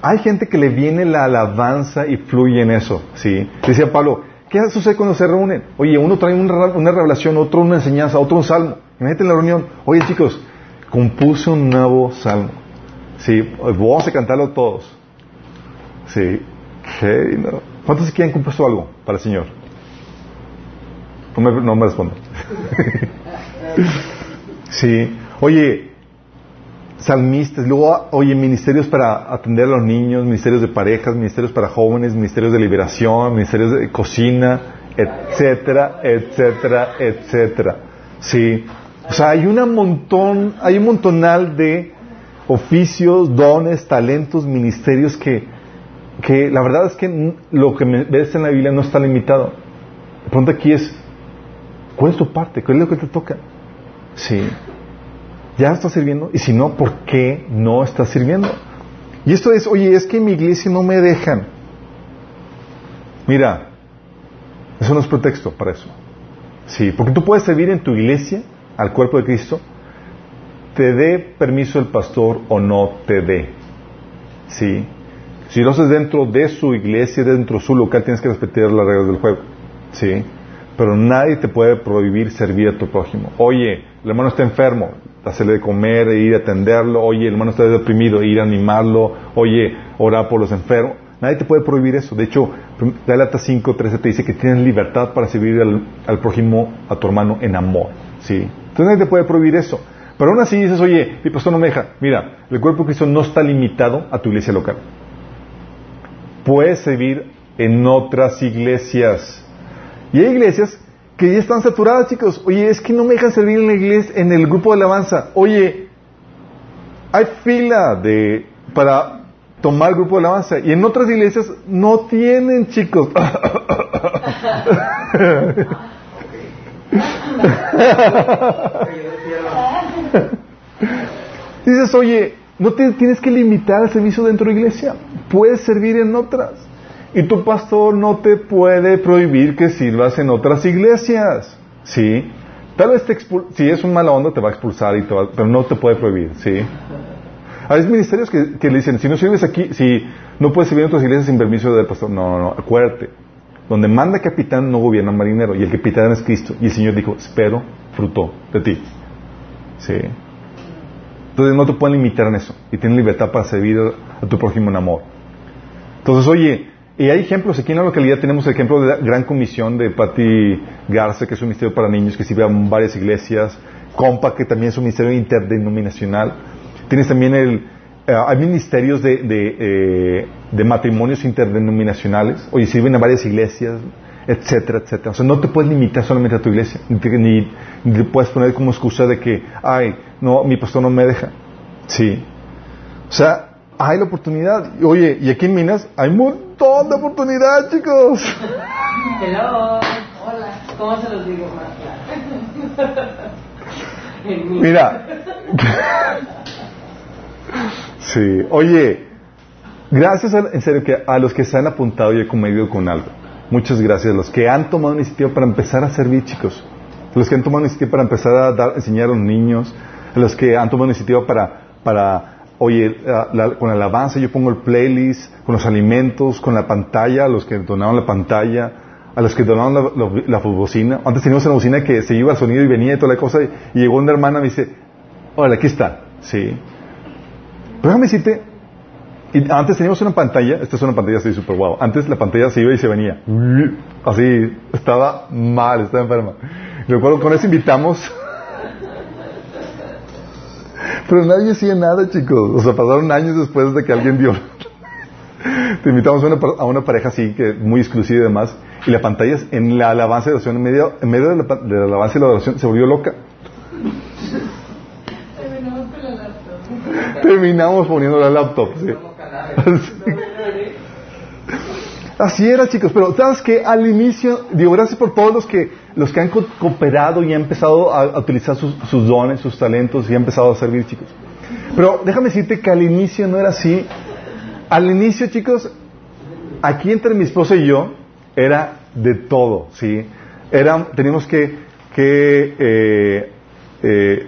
Hay gente que le viene la alabanza y fluye en eso, ¿sí? Decía Pablo, ¿qué sucede cuando se reúnen? Oye, uno trae una, revelación, otro una enseñanza, otro un salmo. Imagínate en la reunión, oye chicos, compuse un nuevo salmo. Sí, vamos a cantarlo todos. Sí, no. ¿Cuántos quieren compuesto algo para el Señor? No me, no me respondo. sí, oye, salmistas, luego, oye, ministerios para atender a los niños, ministerios de parejas, ministerios para jóvenes, ministerios de liberación, ministerios de cocina, etcétera, etcétera, etcétera. Sí. O sea, hay un montón, hay un montonal de oficios, dones, talentos, ministerios que, que la verdad es que lo que ves en la Biblia no está limitado. El punto aquí es, ¿cuál es tu parte? ¿Cuál es lo que te toca? Sí. ¿Ya estás sirviendo? Y si no, ¿por qué no estás sirviendo? Y esto es, oye, es que en mi iglesia no me dejan. Mira, eso no es pretexto para eso. Sí, porque tú puedes servir en tu iglesia al cuerpo de Cristo, te dé permiso el pastor o no te dé. Sí. Si lo haces dentro de su iglesia, dentro de su local, tienes que respetar las reglas del juego. Sí. Pero nadie te puede prohibir servir a tu prójimo. Oye, el hermano está enfermo, hacerle de comer, e ir a atenderlo, oye, el hermano está deprimido, ir a animarlo, oye, orar por los enfermos. Nadie te puede prohibir eso. De hecho, Galata 5, 13 te dice que tienes libertad para servir al, prójimo, a tu hermano, en amor. ¿sí? Entonces nadie te puede prohibir eso. Pero aún así dices, oye, mi pastor no me deja. Mira, el cuerpo de Cristo no está limitado a tu iglesia local. Puedes servir en otras iglesias. Y hay iglesias que ya están saturadas, chicos. Oye, es que no me dejan servir en la iglesia, en el grupo de alabanza. Oye, hay fila de, para tomar el grupo de alabanza. Y en otras iglesias no tienen, chicos. Dices, oye, no tienes que limitar el servicio dentro de la iglesia. Puedes servir en otras. Y tu pastor no te puede prohibir que sirvas en otras iglesias. ¿Sí? Tal vez te si es un mala onda te va a expulsar y todo, pero no te puede prohibir. ¿Sí? Hay ministerios que, le dicen, si no sirves aquí, si no puedes servir en otras iglesias sin permiso del pastor. No, no, no, acuérdate. Donde manda capitán no gobierna marinero. Y el capitán es Cristo. Y el Señor dijo, espero fruto de ti. ¿Sí? Entonces no te pueden limitar en eso. Y tienes libertad para servir a tu prójimo en amor. Entonces, oye, y hay ejemplos. Aquí en la localidad tenemos el ejemplo de la Gran Comisión de Patti Garza, que es un ministerio para niños que sirve a varias iglesias. Compa, que también es un ministerio interdenominacional. Tienes también el... Eh, hay ministerios de, de, eh, de, matrimonios interdenominacionales. Oye, sirven a varias iglesias, etcétera, etcétera. O sea, no te puedes limitar solamente a tu iglesia. Ni, ni, ni te puedes poner como excusa de que, ay, no, mi pastor no me deja. Sí. O sea, hay la oportunidad. Oye, y aquí en Minas hay un montón de oportunidad, chicos. Hello. Hola. ¿Cómo se los digo más Mira. sí. Oye, gracias en serio que a los que se han apuntado y he comedido con algo. Muchas gracias a los que han tomado iniciativa para empezar a servir, chicos. A los que han tomado iniciativa para empezar a dar, enseñar a los niños. A los que han tomado iniciativa para, para oye, con el avance yo pongo el playlist, con los alimentos, con la pantalla, a los que donaron la pantalla, a los que donaron la, bocina. Antes teníamos una bocina que se iba el sonido y venía y toda la cosa, y, llegó una hermana y me dice, hola, aquí está. Sí. Pero déjame decirte, y antes teníamos una pantalla, esta es una pantalla así súper guau, antes la pantalla se iba y se venía. Así, estaba mal, estaba enferma. Recuerdo, con eso invitamos pero nadie hacía nada, chicos. O sea, pasaron años después de que alguien dio. Te invitamos a una, pareja así, que muy exclusiva y demás, y la pantalla en la alabanza de oración, en medio, en medio de, la, de la alabanza y la oración, se volvió loca. Terminamos con la laptop. Terminamos poniendo la laptop, sí. Así era, chicos, pero sabes que al inicio, digo, gracias por todos los que, los que han cooperado y han empezado a, utilizar sus, dones, sus talentos y han empezado a servir, chicos. Pero déjame decirte que al inicio no era así. Al inicio, chicos, aquí entre mi esposa y yo, era de todo, ¿sí? Era, teníamos que, que eh, eh,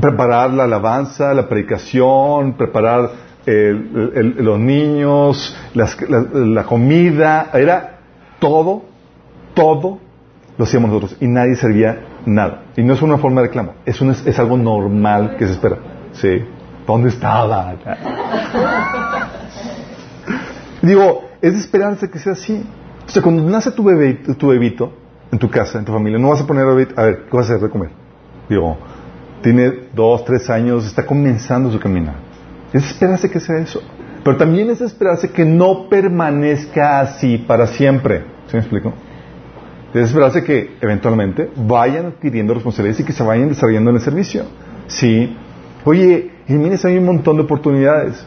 preparar la alabanza, la predicación, preparar los niños, la, comida, era todo, todo lo hacíamos nosotros y nadie servía nada. Y no es una forma de reclamo, es, es algo normal que se espera. ¿Sí? ¿Dónde estaba? Digo, es de esperarse que sea así. O sea, cuando nace tu, bebé, tu bebito en tu casa, en tu familia, no vas a poner a ver, ¿qué vas a hacer de comer? Digo, tiene dos, tres años, está comenzando su camino. Es esperarse que sea eso. Pero también es esperarse que no permanezca así para siempre. ¿Se me explico? Es esperarse que eventualmente vayan adquiriendo responsabilidades y que se vayan desarrollando en el servicio. Sí. Oye, en Minas hay un montón de oportunidades.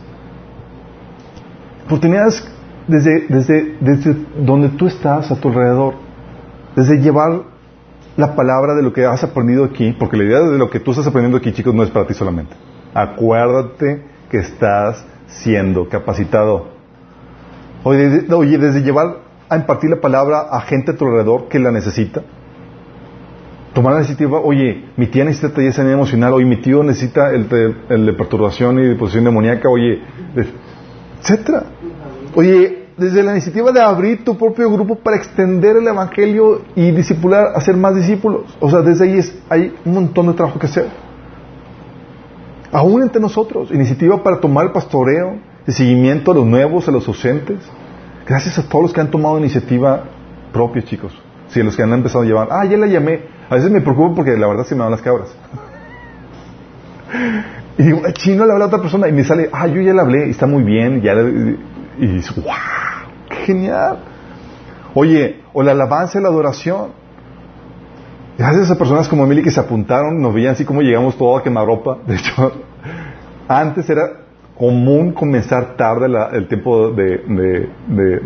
Oportunidades desde, desde, desde donde tú estás a tu alrededor. Desde llevar la palabra de lo que has aprendido aquí, porque la idea de lo que tú estás aprendiendo aquí, chicos, no es para ti solamente. Acuérdate que estás siendo capacitado. Oye, desde, llevar a impartir la palabra a gente a tu alrededor que la necesita. Tomar la iniciativa, oye, mi tía necesita taller emocional, oye, mi tío necesita el de, perturbación y de demoníaca, oye, etcétera. Oye, desde la iniciativa de abrir tu propio grupo para extender el evangelio y discipular, hacer más discípulos. O sea, desde ahí es, hay un montón de trabajo que hacer aún entre nosotros, iniciativa para tomar el pastoreo, el seguimiento a los nuevos, a los ausentes. Gracias a todos los que han tomado iniciativa propia, chicos. Si los que han empezado a llevar, ah, ya la llamé. A veces me preocupo porque la verdad se me van las cabras. y digo, chino le habla a otra persona y me sale, ah, yo ya le hablé está muy bien. Ya y dices, wow, qué genial. Oye, o la alabanza y la adoración. Gracias a personas como Emily que se apuntaron, nos veían así como llegamos todo a quemarropa. De hecho, antes era común comenzar tarde la- el tiempo de, de-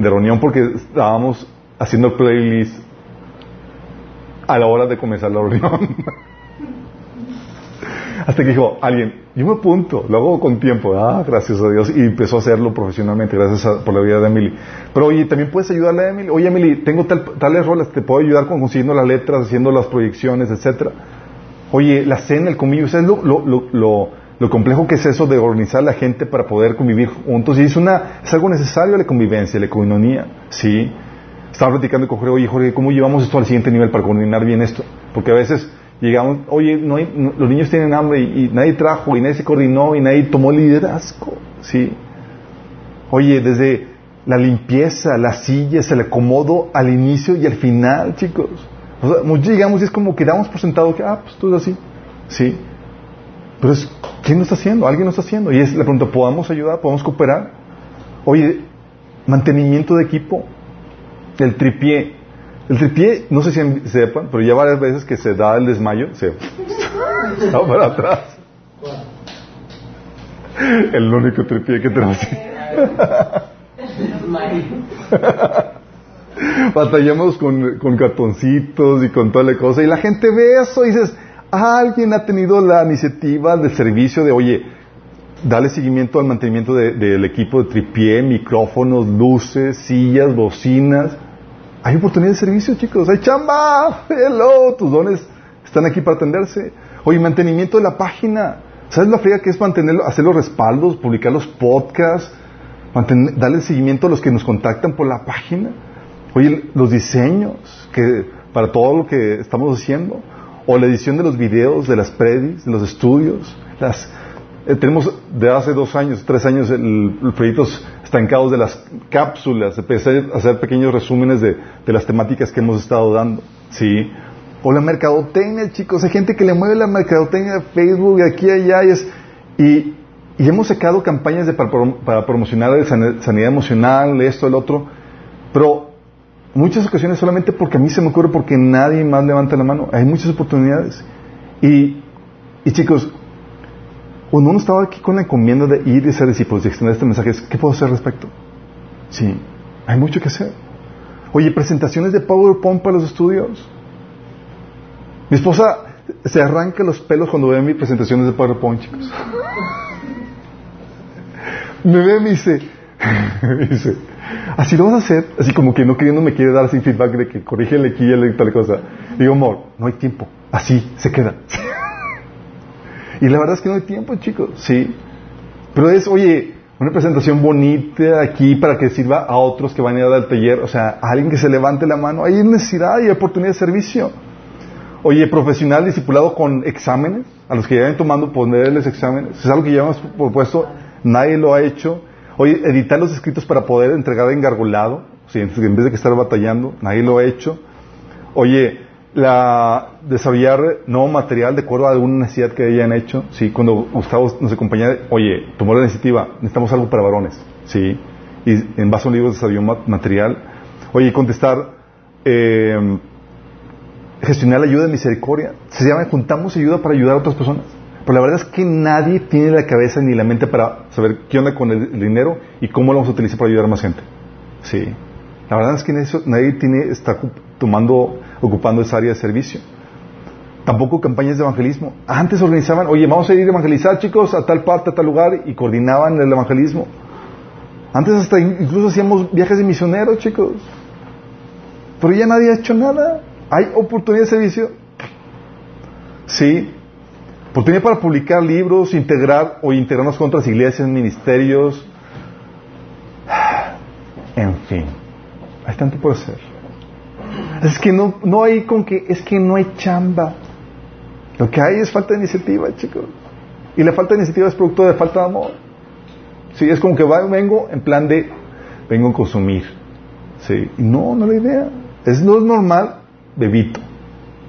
reunión porque estábamos haciendo playlist a la hora de comenzar la reunión. Hasta que dijo alguien, yo me apunto, lo hago con tiempo. Ah, gracias a Dios. Y empezó a hacerlo profesionalmente, gracias a- por la vida de Emily. Pero oye, también puedes ayudarle a Emily. Oye, Emily, tengo tal- tales roles, te puedo ayudar con consiguiendo las letras, haciendo las proyecciones, etcétera. Oye, la cena, el convivio, ¿sabes lo, lo, lo, lo, lo complejo que es eso de organizar la gente para poder convivir juntos? Y es, una, es algo necesario la convivencia, la coinonía, ¿sí? Estaba platicando con Jorge, oye, Jorge, ¿cómo llevamos esto al siguiente nivel para coordinar bien esto? Porque a veces llegamos, oye, no hay- no- los niños tienen hambre y, nadie trajo, y nadie se coordinó, y nadie tomó liderazgo, ¿sí? Oye, desde la limpieza, las sillas, el acomodo al inicio y al final, chicos. O sea, llegamos y es como que damos por sentado que, ah, pues todo es así. Sí. Pero es, ¿quién lo está haciendo? Alguien lo está haciendo. Y es la pregunta, ¿podamos ayudar? ¿Podemos cooperar? Oye, mantenimiento de equipo. El tripié. El tripié, no sé si sepan, pero ya varias veces que se da el desmayo, se va para atrás. El único tripié que tenemos. Batallamos con, con cartoncitos y con toda la cosa. Y la gente ve eso y dices, alguien ha tenido la iniciativa del servicio de, oye, dale seguimiento al mantenimiento de- del equipo de tripié, micrófonos, luces, sillas, bocinas. Hay oportunidad de servicio, chicos. Hay chamba. Hello, tus dones están aquí para atenderse. Oye, mantenimiento de la página. ¿Sabes la friega que es mantenerlo, hacer los respaldos, publicar los podcasts, mantener, darle seguimiento a los que nos contactan por la página? Oye, los diseños que para todo lo que estamos haciendo, o la edición de los videos, de las predis, de los estudios, las eh, tenemos de hace dos años, tres años, el, el proyectos estancados de las cápsulas, empecé a hacer pequeños resúmenes de, de las temáticas que hemos estado dando, ¿sí? O la mercadotecnia, chicos, hay gente que le mueve la mercadotecnia de Facebook, de aquí a allá, y, es, y, y hemos sacado campañas de, para, para promocionar sanidad emocional, esto, el otro, pero muchas ocasiones solamente porque a mí se me ocurre, porque nadie más levanta la mano, hay muchas oportunidades. Y, y chicos, cuando uno estaba aquí con la encomienda de ir y ser discípulos y extender este mensaje, ¿qué puedo hacer al respecto? Sí, hay mucho que hacer. Oye, presentaciones de PowerPoint para los estudios. Mi esposa se arranca los pelos cuando ve mis presentaciones de PowerPoint, chicos. Me ve y me dice, me dice, así lo vas a hacer, así como que no queriendo me quiere dar así feedback de que corrígele aquí y tal cosa. Digo, amor, no hay tiempo, así se queda. Y la verdad es que no hay tiempo, chicos, sí. Pero es, oye, una presentación bonita aquí para que sirva a otros que van a ir al taller, o sea, a alguien que se levante la mano. Hay necesidad y oportunidad de servicio. Oye, profesional discipulado con exámenes, a los que ya ven tomando, ponerles exámenes. Es algo que ya hemos propuesto, nadie lo ha hecho. Oye, editar los escritos para poder entregar engargolado, sea, en vez de que estar batallando, nadie lo ha hecho. Oye, la, desarrollar nuevo material de acuerdo a alguna necesidad que hayan hecho. Sí, cuando Gustavo nos acompañaba, oye, tomó la iniciativa, necesitamos algo para varones. Sí, y en base a un libro desarrolló ma- material. Oye, contestar, eh, gestionar la ayuda de misericordia. Se llama Juntamos Ayuda para ayudar a otras personas. Pero la verdad es que nadie tiene la cabeza ni la mente para saber qué onda con el, dinero y cómo lo vamos a utilizar para ayudar a más gente. Sí. La verdad es que nadie está tomando, ocupando esa área de servicio. Tampoco campañas de evangelismo. Antes organizaban, oye, vamos a ir a evangelizar, chicos, a tal parte, a tal lugar, y coordinaban el evangelismo. Antes hasta in- incluso hacíamos viajes de misioneros, chicos. Pero ya nadie ha hecho nada. ¿Hay oportunidad de servicio? Sí. Oportunidad para publicar libros, integrar o integrarnos con otras iglesias, ministerios. En fin. Hay tanto por hacer. Es que no, no hay con que, es que no hay chamba. Lo que hay es falta de iniciativa, chicos. Y la falta de iniciativa es producto de falta de amor. Sí, es como que vengo en plan de, vengo a consumir. Sí, no, no la idea. Es, no es normal, bebito.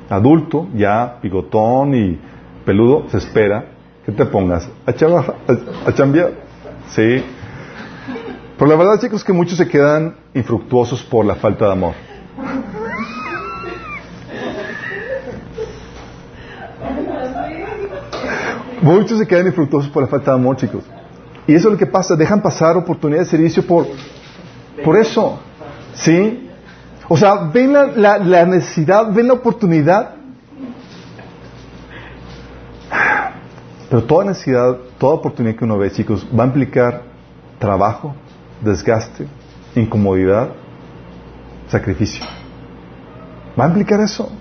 Adulto, ya, bigotón y peludo, se espera que te pongas a, chava- a, a. Sí. Pero la verdad, chicos, que muchos se quedan infructuosos por la falta de amor. Muchos se quedan infructuosos por la falta de amor, chicos. Y eso es lo que pasa, dejan pasar oportunidades de servicio por, por eso. ¿Sí? O sea, ven la, necesidad, ven la oportunidad. Pero toda necesidad, toda oportunidad que uno ve, chicos, va a implicar trabajo, desgaste, incomodidad, sacrificio. Va a implicar eso.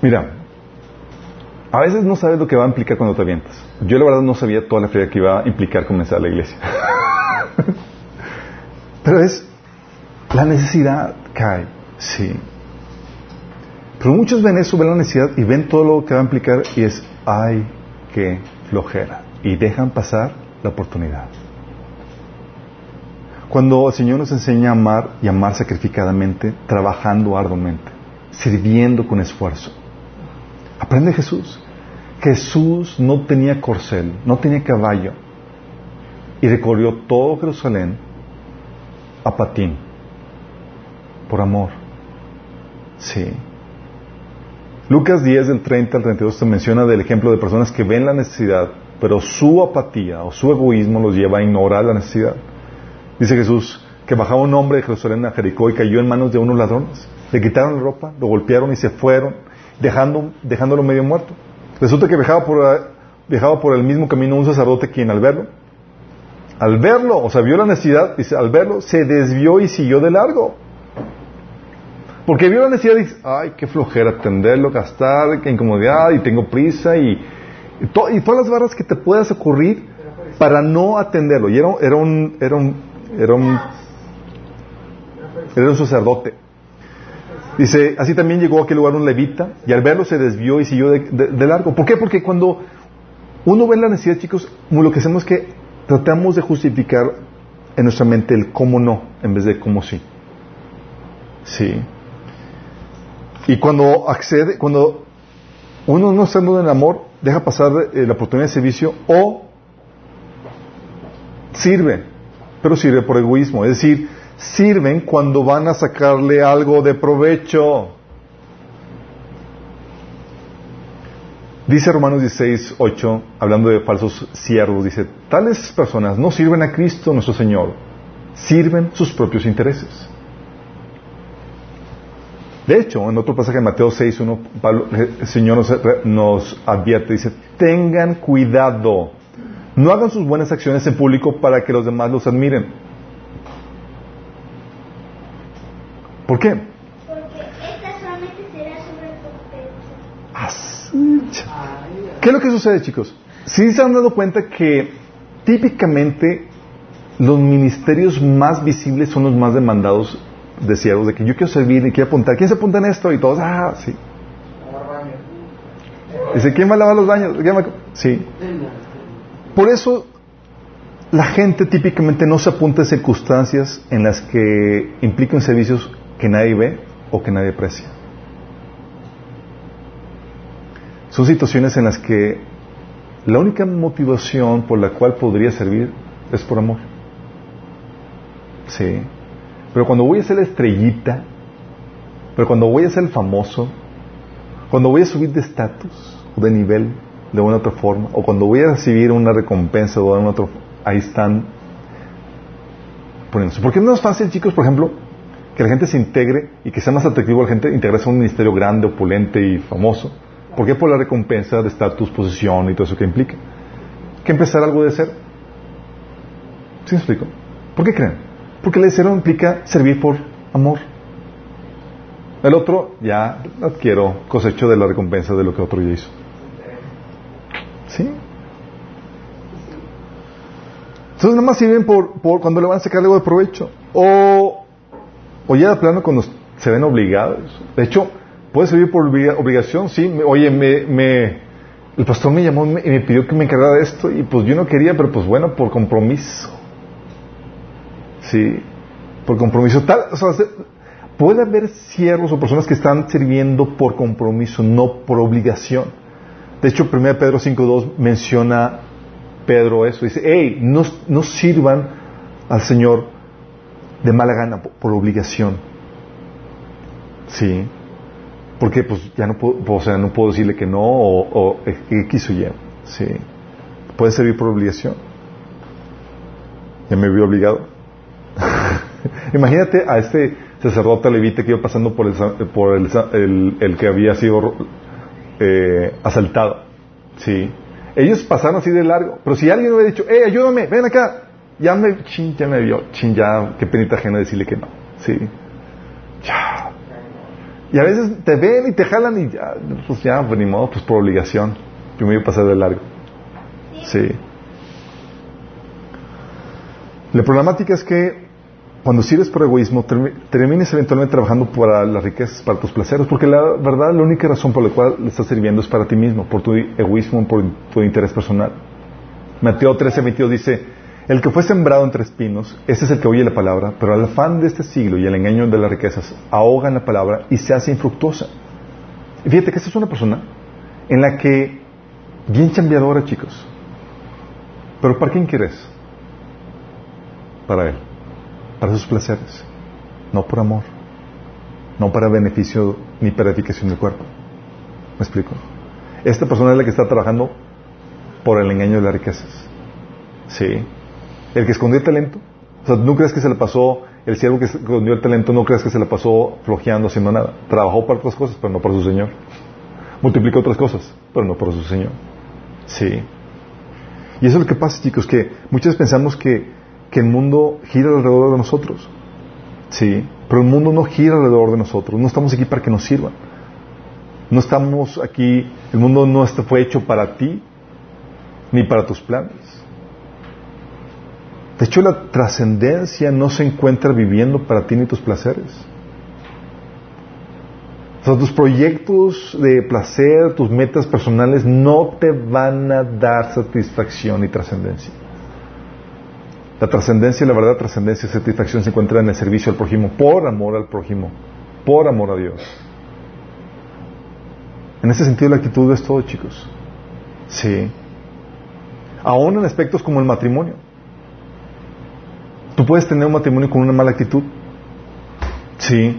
Mira, a veces no sabes lo que va a implicar cuando te avientas. Yo la verdad no sabía toda la fe que iba a implicar comenzar la iglesia. Pero es la necesidad cae, sí. Pero muchos ven eso, ven la necesidad y ven todo lo que va a implicar y es, ay, qué flojera. Y dejan pasar la oportunidad. Cuando el Señor nos enseña a amar y amar sacrificadamente, trabajando arduamente, sirviendo con esfuerzo. Aprende Jesús. Jesús no tenía corcel, no tenía caballo y recorrió todo Jerusalén a patín, por amor. Sí. Lucas 10 del 30 al 32 te menciona del ejemplo de personas que ven la necesidad, pero su apatía o su egoísmo los lleva a ignorar la necesidad. Dice Jesús que bajaba un hombre de Jerusalén a Jericó y cayó en manos de unos ladrones. Le quitaron la ropa, lo golpearon y se fueron, dejando, dejándolo medio muerto. Resulta que viajaba por, viajaba por el mismo camino un sacerdote quien al verlo, al verlo, o sea, vio la necesidad, dice, al verlo, se desvió y siguió de largo. Porque vio la necesidad y dice, ay, qué flojera atenderlo, gastar, qué incomodidad, y tengo prisa, y, y, todas las barras que te puedas ocurrir para no atenderlo. Y era, un, era un, era un, era un sacerdote. Dice, así también llegó a aquel lugar un levita y al verlo se desvió y siguió de, largo. ¿Por qué? Porque cuando uno ve la necesidad, chicos, lo que hacemos es que tratamos de justificar en nuestra mente el cómo no en vez de cómo sí. Sí. Y cuando accede, cuando uno no está en el amor, deja pasar eh, la oportunidad de servicio o sirve, pero sirve por egoísmo. Es decir, sirven cuando van a sacarle algo de provecho. Dice Romanos 16, 8, hablando de falsos siervos, dice, tales personas no sirven a Cristo nuestro Señor, sirven sus propios intereses. De hecho, en otro pasaje de Mateo 6, uno, el Señor nos, nos advierte, dice, tengan cuidado, no hagan sus buenas acciones en público para que los demás los admiren ¿Por qué? Porque esta solamente será sobre ¿Qué es lo que sucede, chicos? Si se han dado cuenta que típicamente los ministerios más visibles son los más demandados de siervos, de que yo quiero servir y quiero apuntar. ¿Quién se apunta en esto? Y todos, ah, sí. Dice, ¿quién va a lavar los baños? Sí. Por eso la gente típicamente no se apunta en circunstancias en las que implican servicios que nadie ve o que nadie aprecia. Son situaciones en las que la única motivación por la cual podría servir es por amor. Sí. Pero cuando voy a ser la estrellita, pero cuando voy a ser el famoso, cuando voy a subir de estatus o de nivel de una otra forma, o cuando voy a recibir una recompensa o de una otra ahí están poniéndose. Porque no es fácil, chicos, por ejemplo, que la gente se integre y que sea más atractivo la gente integrarse a un ministerio grande, opulente y famoso. ¿Por qué? Por la recompensa de estatus, posición y todo eso que implica. Que empezar algo de ser. ¿Sí me explico? ¿Por qué creen? Porque el de cero implica servir por amor. El otro ya adquiero cosecho de la recompensa de lo que otro ya hizo. ¿Sí? Entonces nada más sirven por, cuando le van a sacar algo de provecho. O o ya de plano cuando se ven obligados. De hecho, puede servir por obligación, sí. Oye, me, el pastor me llamó y me pidió que me encargara de esto y pues yo no quería, pero pues bueno, por compromiso. Sí, por compromiso. Tal, o sea, puede haber siervos o personas que están sirviendo por compromiso, no por obligación. De hecho, 1 Pedro 5.2 menciona Pedro eso. Dice, hey, no, no sirvan al Señor de mala gana, por, obligación. Sí. Porque pues ya no puedo, o sea, no puedo decirle que no o, o X o Y. Sí. puede servir por obligación. Ya me vi obligado. Imagínate a este sacerdote levite que iba pasando por el, por el, el, que había sido eh, asaltado. Sí. Ellos pasaron así de largo. Pero si alguien hubiera dicho, ¡eh, ayúdame! ¡Ven acá! Ya me, chin, ya me vio. Chin, ya, qué penita ajena decirle que no. Sí. Ya. Y a veces te ven y te jalan y ya, pues ya, pues ni modo, pues por obligación. Yo me iba a pasar de largo. Sí. La problemática es que cuando sirves por egoísmo, termines eventualmente trabajando para las riquezas, para tus placeres, porque la verdad, la única razón por la cual le estás sirviendo es para ti mismo, por tu egoísmo, por tu interés personal. Mateo 13, 22 dice, el que fue sembrado entre espinos, ese es el que oye la palabra, pero el afán de este siglo y el engaño de las riquezas ahogan la palabra y se hace infructuosa. Fíjate que esta es una persona en la que, bien chambeadora, chicos, pero ¿para quién quieres? Para él para sus placeres, no por amor, no para beneficio ni para edificación del cuerpo. ¿Me explico? Esta persona es la que está trabajando por el engaño de las riquezas. Sí. El que escondió el talento. O sea, no crees que se le pasó, el siervo que escondió el talento, no crees que se le pasó flojeando, haciendo nada. Trabajó para otras cosas, pero no para su Señor. Multiplicó otras cosas, pero no para su Señor. Sí. Y eso es lo que pasa, chicos, que muchas pensamos que que el mundo gira alrededor de nosotros. Sí, pero el mundo no gira alrededor de nosotros. No estamos aquí para que nos sirvan. No estamos aquí, el mundo no fue hecho para ti ni para tus planes. De hecho, la trascendencia no se encuentra viviendo para ti ni tus placeres. O sea, tus proyectos de placer, tus metas personales no te van a dar satisfacción y trascendencia. La trascendencia, la verdad, trascendencia y satisfacción se encuentra en el servicio al prójimo, por amor al prójimo, por amor a Dios. En ese sentido, la actitud es todo, chicos. Sí. Aún en aspectos como el matrimonio. Tú puedes tener un matrimonio con una mala actitud. Sí.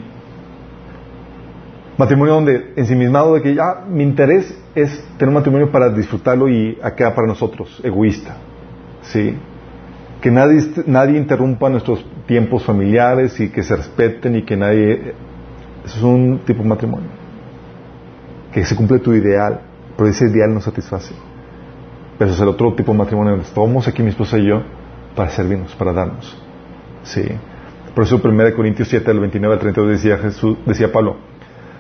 Matrimonio donde ensimismado de que ya mi interés es tener un matrimonio para disfrutarlo y acá para nosotros, egoísta. Sí que nadie, nadie interrumpa nuestros tiempos familiares y que se respeten y que nadie... Eso es un tipo de matrimonio. Que se cumple tu ideal, pero ese ideal no satisface. Pero eso es el otro tipo de matrimonio estamos aquí mi esposa y yo para servirnos, para darnos. Sí. Por eso 1 Corintios 7, del 29 al 32 decía, Jesús, decía Pablo,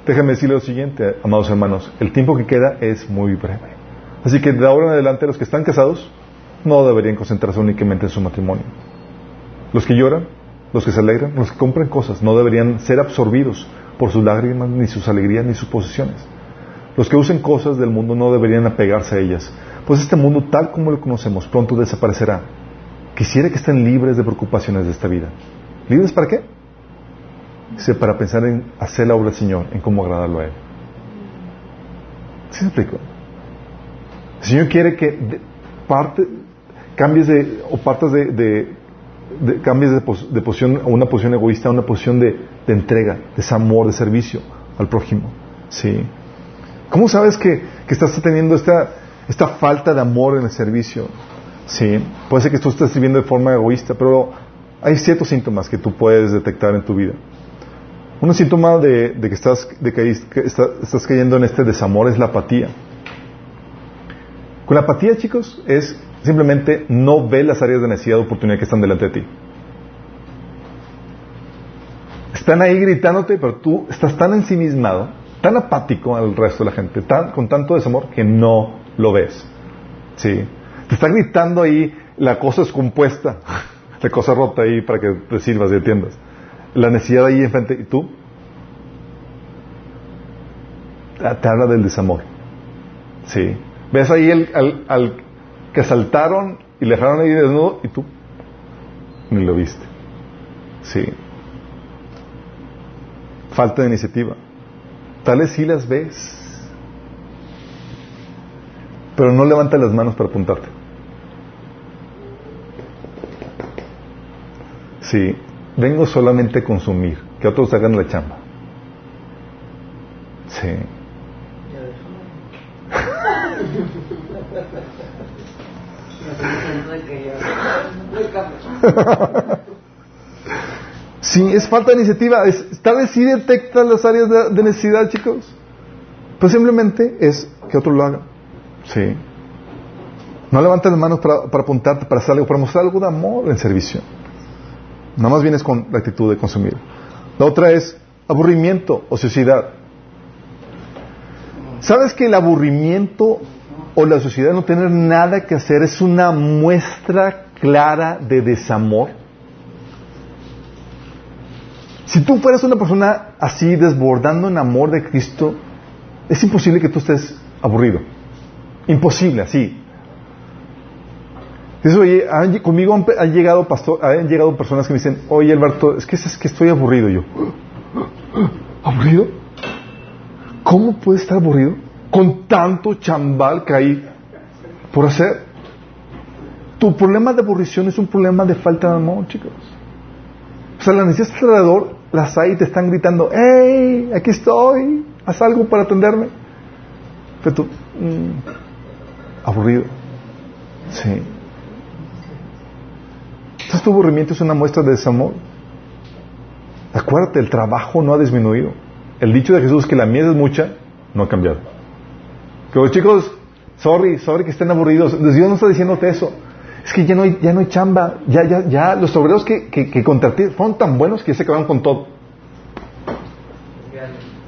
déjame decirle lo siguiente, amados hermanos, el tiempo que queda es muy breve. Así que de ahora en adelante los que están casados, no deberían concentrarse únicamente en su matrimonio. Los que lloran, los que se alegran, los que compran cosas, no deberían ser absorbidos por sus lágrimas, ni sus alegrías, ni sus posesiones. Los que usen cosas del mundo no deberían apegarse a ellas, pues este mundo tal como lo conocemos pronto desaparecerá. Quisiera que estén libres de preocupaciones de esta vida. ¿Libres para qué? Dice, para pensar en hacer la obra del Señor, en cómo agradarlo a Él. ¿Sí me explico? El Señor quiere que parte, cambies de, o partas de, de, cambies de, posición a una posición egoísta a una posición de, entrega, de amor, de servicio al prójimo. ¿Sí? ¿Cómo sabes que, que estás teniendo esta, esta falta de amor en el servicio? ¿Sí? Puede ser que tú estés viviendo de forma egoísta, pero hay ciertos síntomas que tú puedes detectar en tu vida. Un síntoma de, que, estás, de que estás cayendo en este desamor es la apatía. Con la apatía, chicos, es Simplemente no ve las áreas de necesidad o oportunidad que están delante de ti. Están ahí gritándote, pero tú estás tan ensimismado, tan apático al resto de la gente, tan, con tanto desamor que no lo ves. ¿Sí? Te está gritando ahí la cosa descompuesta, la cosa rota ahí para que te sirvas y atiendas. La necesidad ahí enfrente, y tú te habla del desamor. ¿Sí? Ves ahí al, al, que saltaron y le dejaron ahí desnudo y tú ni lo viste. Sí. Falta de iniciativa. Tales sí las ves. Pero no levanta las manos para apuntarte. Sí. Vengo solamente a consumir. Que otros hagan la chamba. Sí. Sí, es falta de iniciativa. Es, tal vez sí detecta las áreas de, necesidad, chicos. Pues simplemente es que otro lo haga. Sí. No levantes las manos para, para apuntarte, para hacer algo, para mostrar algo de amor en servicio. Nada más vienes con la actitud de consumir. La otra es aburrimiento, o ociosidad. ¿Sabes que el aburrimiento o la sociedad no tener nada que hacer es una muestra clara de desamor? Si tú fueras una persona así, desbordando en amor de Cristo, es imposible que tú estés aburrido. Imposible, así. Dices, oye, conmigo han, llegado pastor, han llegado personas que me dicen, oye Alberto, es que es que estoy aburrido yo. ¿Aburrido? ¿Cómo puede estar aburrido con tanto chambal que hay por hacer? Tu problema de aburrición es un problema de falta de amor, chicos. O sea, la necesidad alrededor, las hay y te están gritando, ¡Hey! Aquí estoy, haz algo para atenderme. Pero tú, mm, aburrido. Sí. Entonces tu aburrimiento es una muestra de desamor. Acuérdate, el trabajo no ha disminuido. El dicho de Jesús que la miel es mucha, no ha cambiado. Que chicos, sorry, sorry que estén aburridos. Dios no está diciéndote eso. Es que ya no hay, ya no hay chamba. Ya, ya, ya, los obreros que, que, que contraté fueron tan buenos que se acabaron con todo.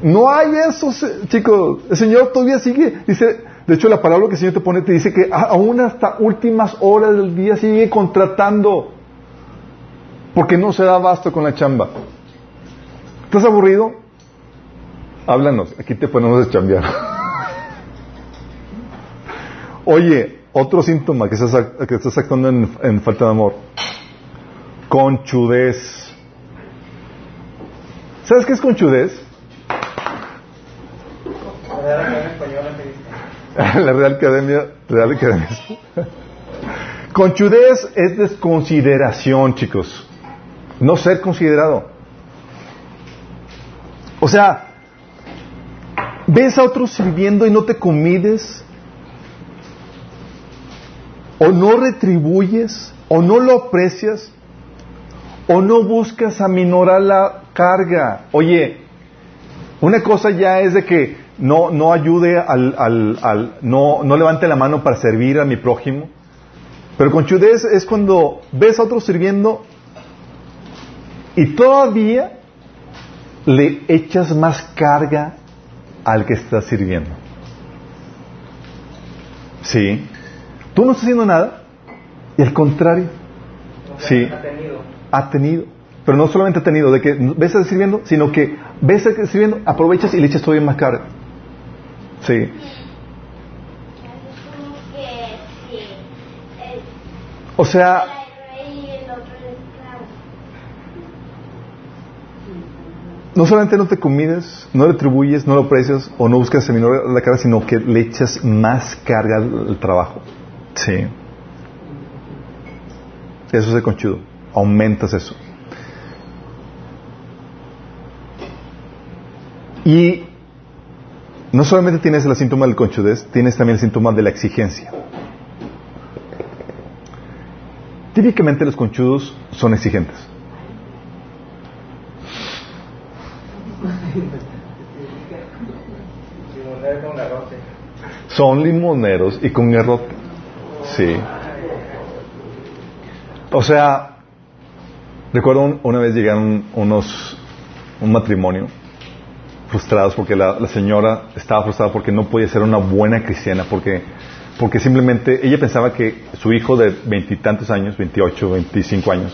No hay eso, chicos. El Señor todavía sigue. Dice, de hecho, la palabra que el Señor te pone te dice que aún hasta últimas horas del día sigue contratando. Porque no se da abasto con la chamba. ¿Estás aburrido? Háblanos, aquí te ponemos a chambear. Oye, otro síntoma que estás, que estás actuando en, falta de amor. Conchudez. ¿Sabes qué es conchudez? La Real Academia Real Academia. Conchudez es desconsideración, chicos. No ser considerado. O sea, ves a otros sirviendo y no te comides, o no retribuyes, o no lo aprecias, o no buscas aminorar la carga. Oye, una cosa ya es de que no, no ayude al, al, al no, no levante la mano para servir a mi prójimo, pero con chudez es cuando ves a otros sirviendo y todavía le echas más carga al que está sirviendo. Sí. Tú no estás haciendo nada y al contrario. Sí. Ha tenido. Ha tenido. Pero no solamente ha tenido de que ves a sirviendo, sino que ves a sirviendo, aprovechas y le echas todavía más carga. Sí. O sea, no solamente no te comides, no le atribuyes, no lo aprecias o no buscas a la cara, sino que le echas más carga al, trabajo. Sí. Eso es el conchudo. Aumentas eso. Y no solamente tienes el síntoma del conchudez, tienes también el síntoma de la exigencia. Típicamente los conchudos son exigentes. Son limoneros y con garrote. Sí. O sea, recuerdo una vez llegaron unos, un matrimonio frustrados porque la, señora estaba frustrada porque no podía ser una buena cristiana, porque, porque simplemente ella pensaba que su hijo de veintitantos años, veintiocho, veinticinco años,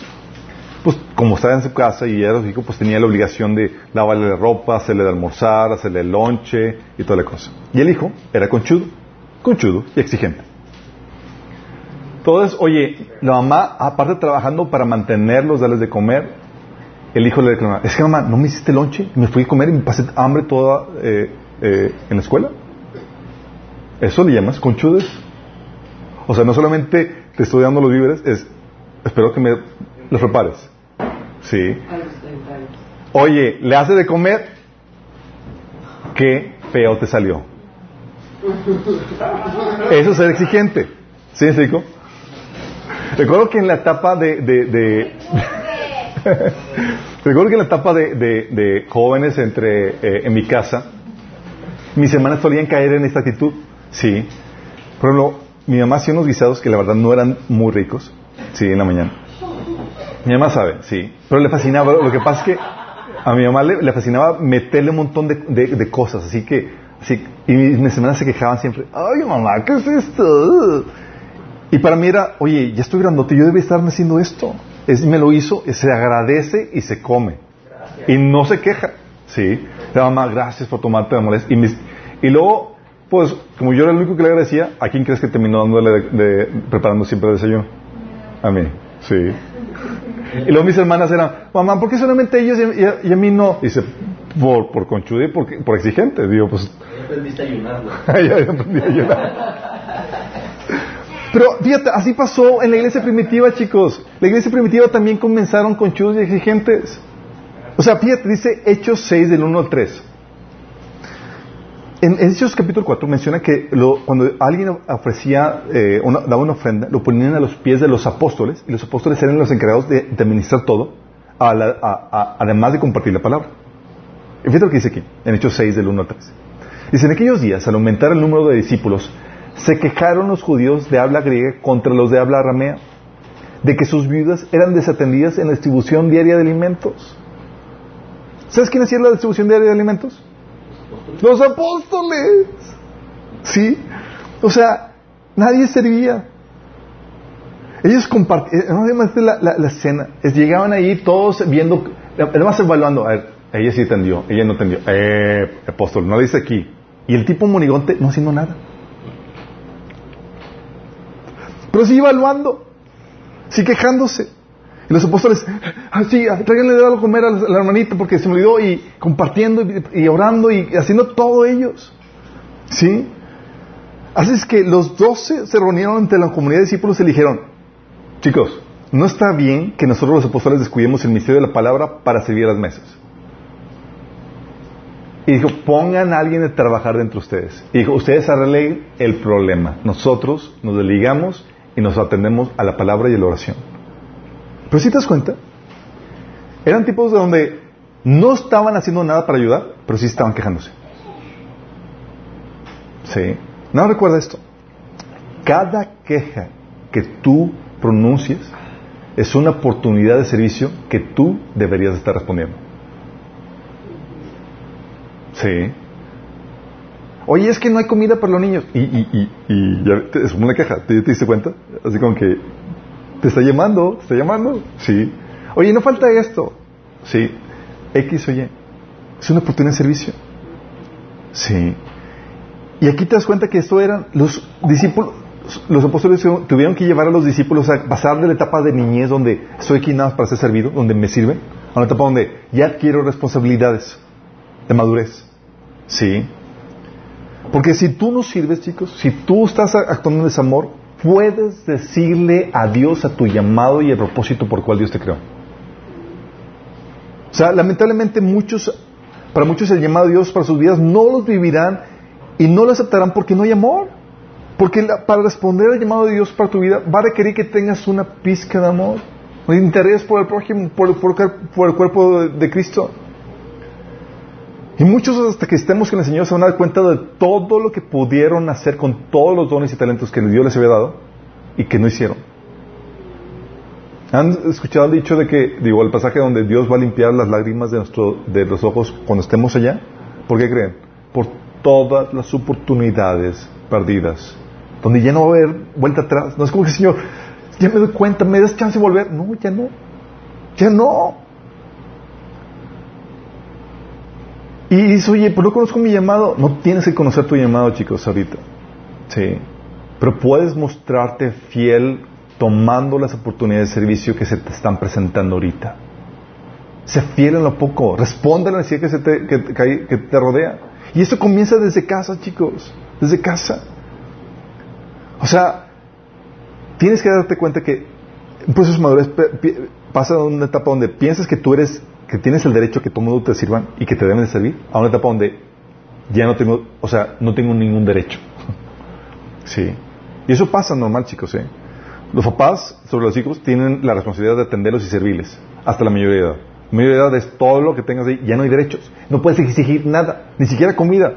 pues como estaba en su casa y era su hijo, pues tenía la obligación de lavarle la ropa, hacerle de almorzar, hacerle el lonche y toda la cosa. Y el hijo era conchudo, conchudo y exigente. Entonces, oye, la mamá, aparte trabajando para mantenerlos, darles de comer, el hijo le reclama, es que mamá, ¿no me hiciste lonche? Me fui a comer y me pasé hambre toda eh, eh, en la escuela. ¿Eso le llamas conchudes? O sea, no solamente te estoy dando los víveres, es, espero que me los repares. Sí. Oye, le hace de comer, qué feo te salió. Eso es ser exigente. ¿Sí, Enrico? Recuerdo que en la etapa de... de, de Recuerdo que en la etapa de, de jóvenes entre eh, en mi casa, mis hermanas solían caer en esta actitud. Sí. Por ejemplo, mi mamá hacía unos guisados que la verdad no eran muy ricos. Sí, en la mañana. Mi mamá sabe, sí. Pero le fascinaba. Lo que pasa es que a mi mamá le, fascinaba meterle un montón de, de, cosas. Así que, así, y mis hermanas se quejaban siempre. Ay, mamá, ¿qué es esto? Y para mí era, oye, ya estoy grandote, yo debe estarme haciendo esto. Es, me lo hizo, se agradece y se come. Y no se queja. Sí. Mamá, gracias por tomarte la molestia. Y, y luego, pues, como yo era el único que le agradecía, ¿a quién crees que terminó dándole de, preparando siempre el desayuno? A mí. Sí. Y luego mis hermanas eran, mamá, ¿por qué solamente ellos y, a, mí no? dice, por, por conchude y por, por exigente. Digo, pues. Ya aprendiste a ayunar, ya aprendí a ayunar. Pero fíjate, así pasó en la iglesia primitiva, chicos. La iglesia primitiva también comenzaron con chudos y exigentes. O sea, fíjate, dice Hechos 6 del 1 al 3. En Hechos capítulo 4 menciona que cuando alguien ofrecía, eh, daba una ofrenda, lo ponían a los pies de los apóstoles y los apóstoles eran los encargados de, administrar todo, además de compartir la palabra. Y fíjate lo que dice aquí, en Hechos 6 del 1 al 3. Dice, en aquellos días, al aumentar el número de discípulos, se quejaron los judíos de habla griega contra los de habla aramea, de que sus viudas eran desatendidas en la distribución diaria de alimentos. ¿Sabes quién hacía la distribución diaria de alimentos? Los apóstoles. ¿Sí? O sea, nadie servía. Ellos compartían, eh, la, la, la escena, llegaban ahí todos viendo, además evaluando, a ver, ella sí tendió, ella no tendió, eh, apóstol, no dice aquí. Y el tipo monigonte no haciendo nada. Pero sigue evaluando, sigue quejándose. Y los apóstoles, así, ah, tráiganle de algo a comer a la hermanita porque se me olvidó y compartiendo y, orando y haciendo todo ellos. ¿Sí? Así es que los doce se reunieron ante la comunidad de discípulos y dijeron, chicos, no está bien que nosotros los apóstoles descuidemos el misterio de la palabra para servir las mesas. Y dijo, pongan a alguien a trabajar dentro de ustedes. Y dijo, ustedes arreglen el problema. Nosotros nos desligamos y nos atendemos a la palabra y a la oración. Pero si te das cuenta, eran tipos de donde no estaban haciendo nada para ayudar, pero sí estaban quejándose. Sí. No recuerda esto. Cada queja que tú pronuncias es una oportunidad de servicio que tú deberías estar respondiendo. Sí. Oye, es que no hay comida para los niños. Y, y, y, ya es una queja, ¿Te, ¿Te, diste cuenta? Así como que te está llamando, te está llamando. Sí. Oye, no falta esto. Sí. X o Y. Es una oportunidad de servicio. Sí. Y aquí te das cuenta que esto eran los discípulos, los apóstoles tuvieron que llevar a los discípulos a pasar de la etapa de niñez donde estoy aquí nada más para ser servido, donde me sirven, a una etapa donde ya adquiero responsabilidades de madurez. Sí. Porque si tú no sirves, chicos, si tú estás actuando en desamor, puedes decirle adiós a tu llamado y el propósito por cual Dios te creó. O sea, lamentablemente muchos, para muchos el llamado de Dios para sus vidas no los vivirán y no lo aceptarán porque no hay amor. Porque para responder al llamado de Dios para tu vida va a requerir que tengas una pizca de amor, un interés por el prójimo, por, el cuerpo de Cristo. Y muchos hasta que estemos con el Señor se van a dar cuenta de todo lo que pudieron hacer con todos los dones y talentos que Dios les había dado y que no hicieron. ¿Han escuchado el dicho de que, digo, el pasaje donde Dios va a limpiar las lágrimas de, nuestro, de los ojos cuando estemos allá? ¿Por qué creen? Por todas las oportunidades perdidas, donde ya no va a haber vuelta atrás. No es como que, Señor, ya me doy cuenta, me das chance de volver. No, ya no. Ya no. Y dice, oye, pero no conozco mi llamado. No tienes que conocer tu llamado, chicos, ahorita. Sí. Pero puedes mostrarte fiel tomando las oportunidades de servicio que se te están presentando ahorita. Sé fiel en lo poco. Responde a la necesidad que, se te, que, te rodea. Y eso comienza desde casa, chicos. Desde casa. O sea, tienes que darte cuenta que un proceso de madurez pasa a una etapa donde piensas que tú eres que tienes el derecho que todo mundo te sirvan y que te deben de servir, a una etapa donde ya no tengo, o sea, no tengo ningún derecho. sí. Y eso pasa normal, chicos, ¿eh? Los papás sobre los hijos tienen la responsabilidad de atenderlos y servirles hasta la mayoría de edad. La mayoría de edad es todo lo que tengas ahí, ya no hay derechos. No puedes exigir nada, ni siquiera comida.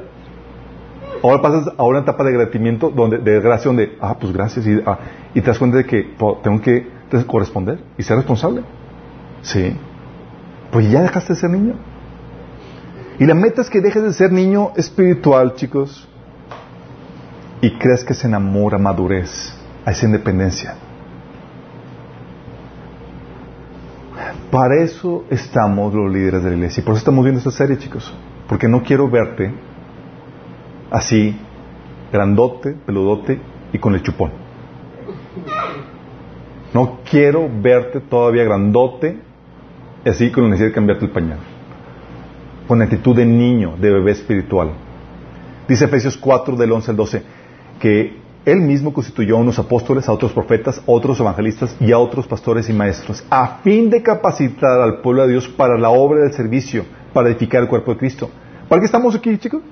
Ahora pasas a una etapa de agradecimiento, donde, de gracia, donde, ah, pues gracias, y, ah, y te das cuenta de que tengo que corresponder y ser responsable. Sí. Pues ya dejaste de ser niño. Y la meta es que dejes de ser niño espiritual, chicos, y crees que se enamora madurez, a esa independencia. Para eso estamos los líderes de la iglesia. Y por eso estamos viendo esta serie, chicos. Porque no quiero verte así, grandote, peludote y con el chupón. No quiero verte todavía grandote, así con la necesidad de cambiarte el pañal. Con actitud de niño, de bebé espiritual. Dice Efesios 4 del 11 al 12 que él mismo constituyó a unos apóstoles, a otros profetas, a otros evangelistas y a otros pastores y maestros, a fin de capacitar al pueblo de Dios para la obra del servicio, para edificar el cuerpo de Cristo. ¿Para qué estamos aquí, chicos?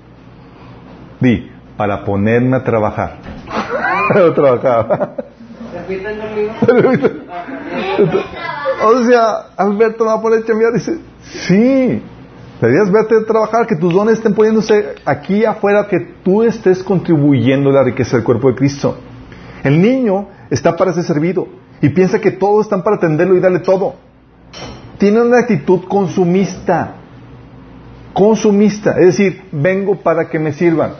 Di, para ponerme a trabajar. a trabajar. o sea, Alberto va a poner chambear dice, sí, deberías verte a trabajar, que tus dones estén poniéndose aquí afuera, que tú estés contribuyendo a la riqueza del cuerpo de Cristo. El niño está para ser servido y piensa que todos están para atenderlo y darle todo. Tiene una actitud consumista. Consumista, es decir, vengo para que me sirvan.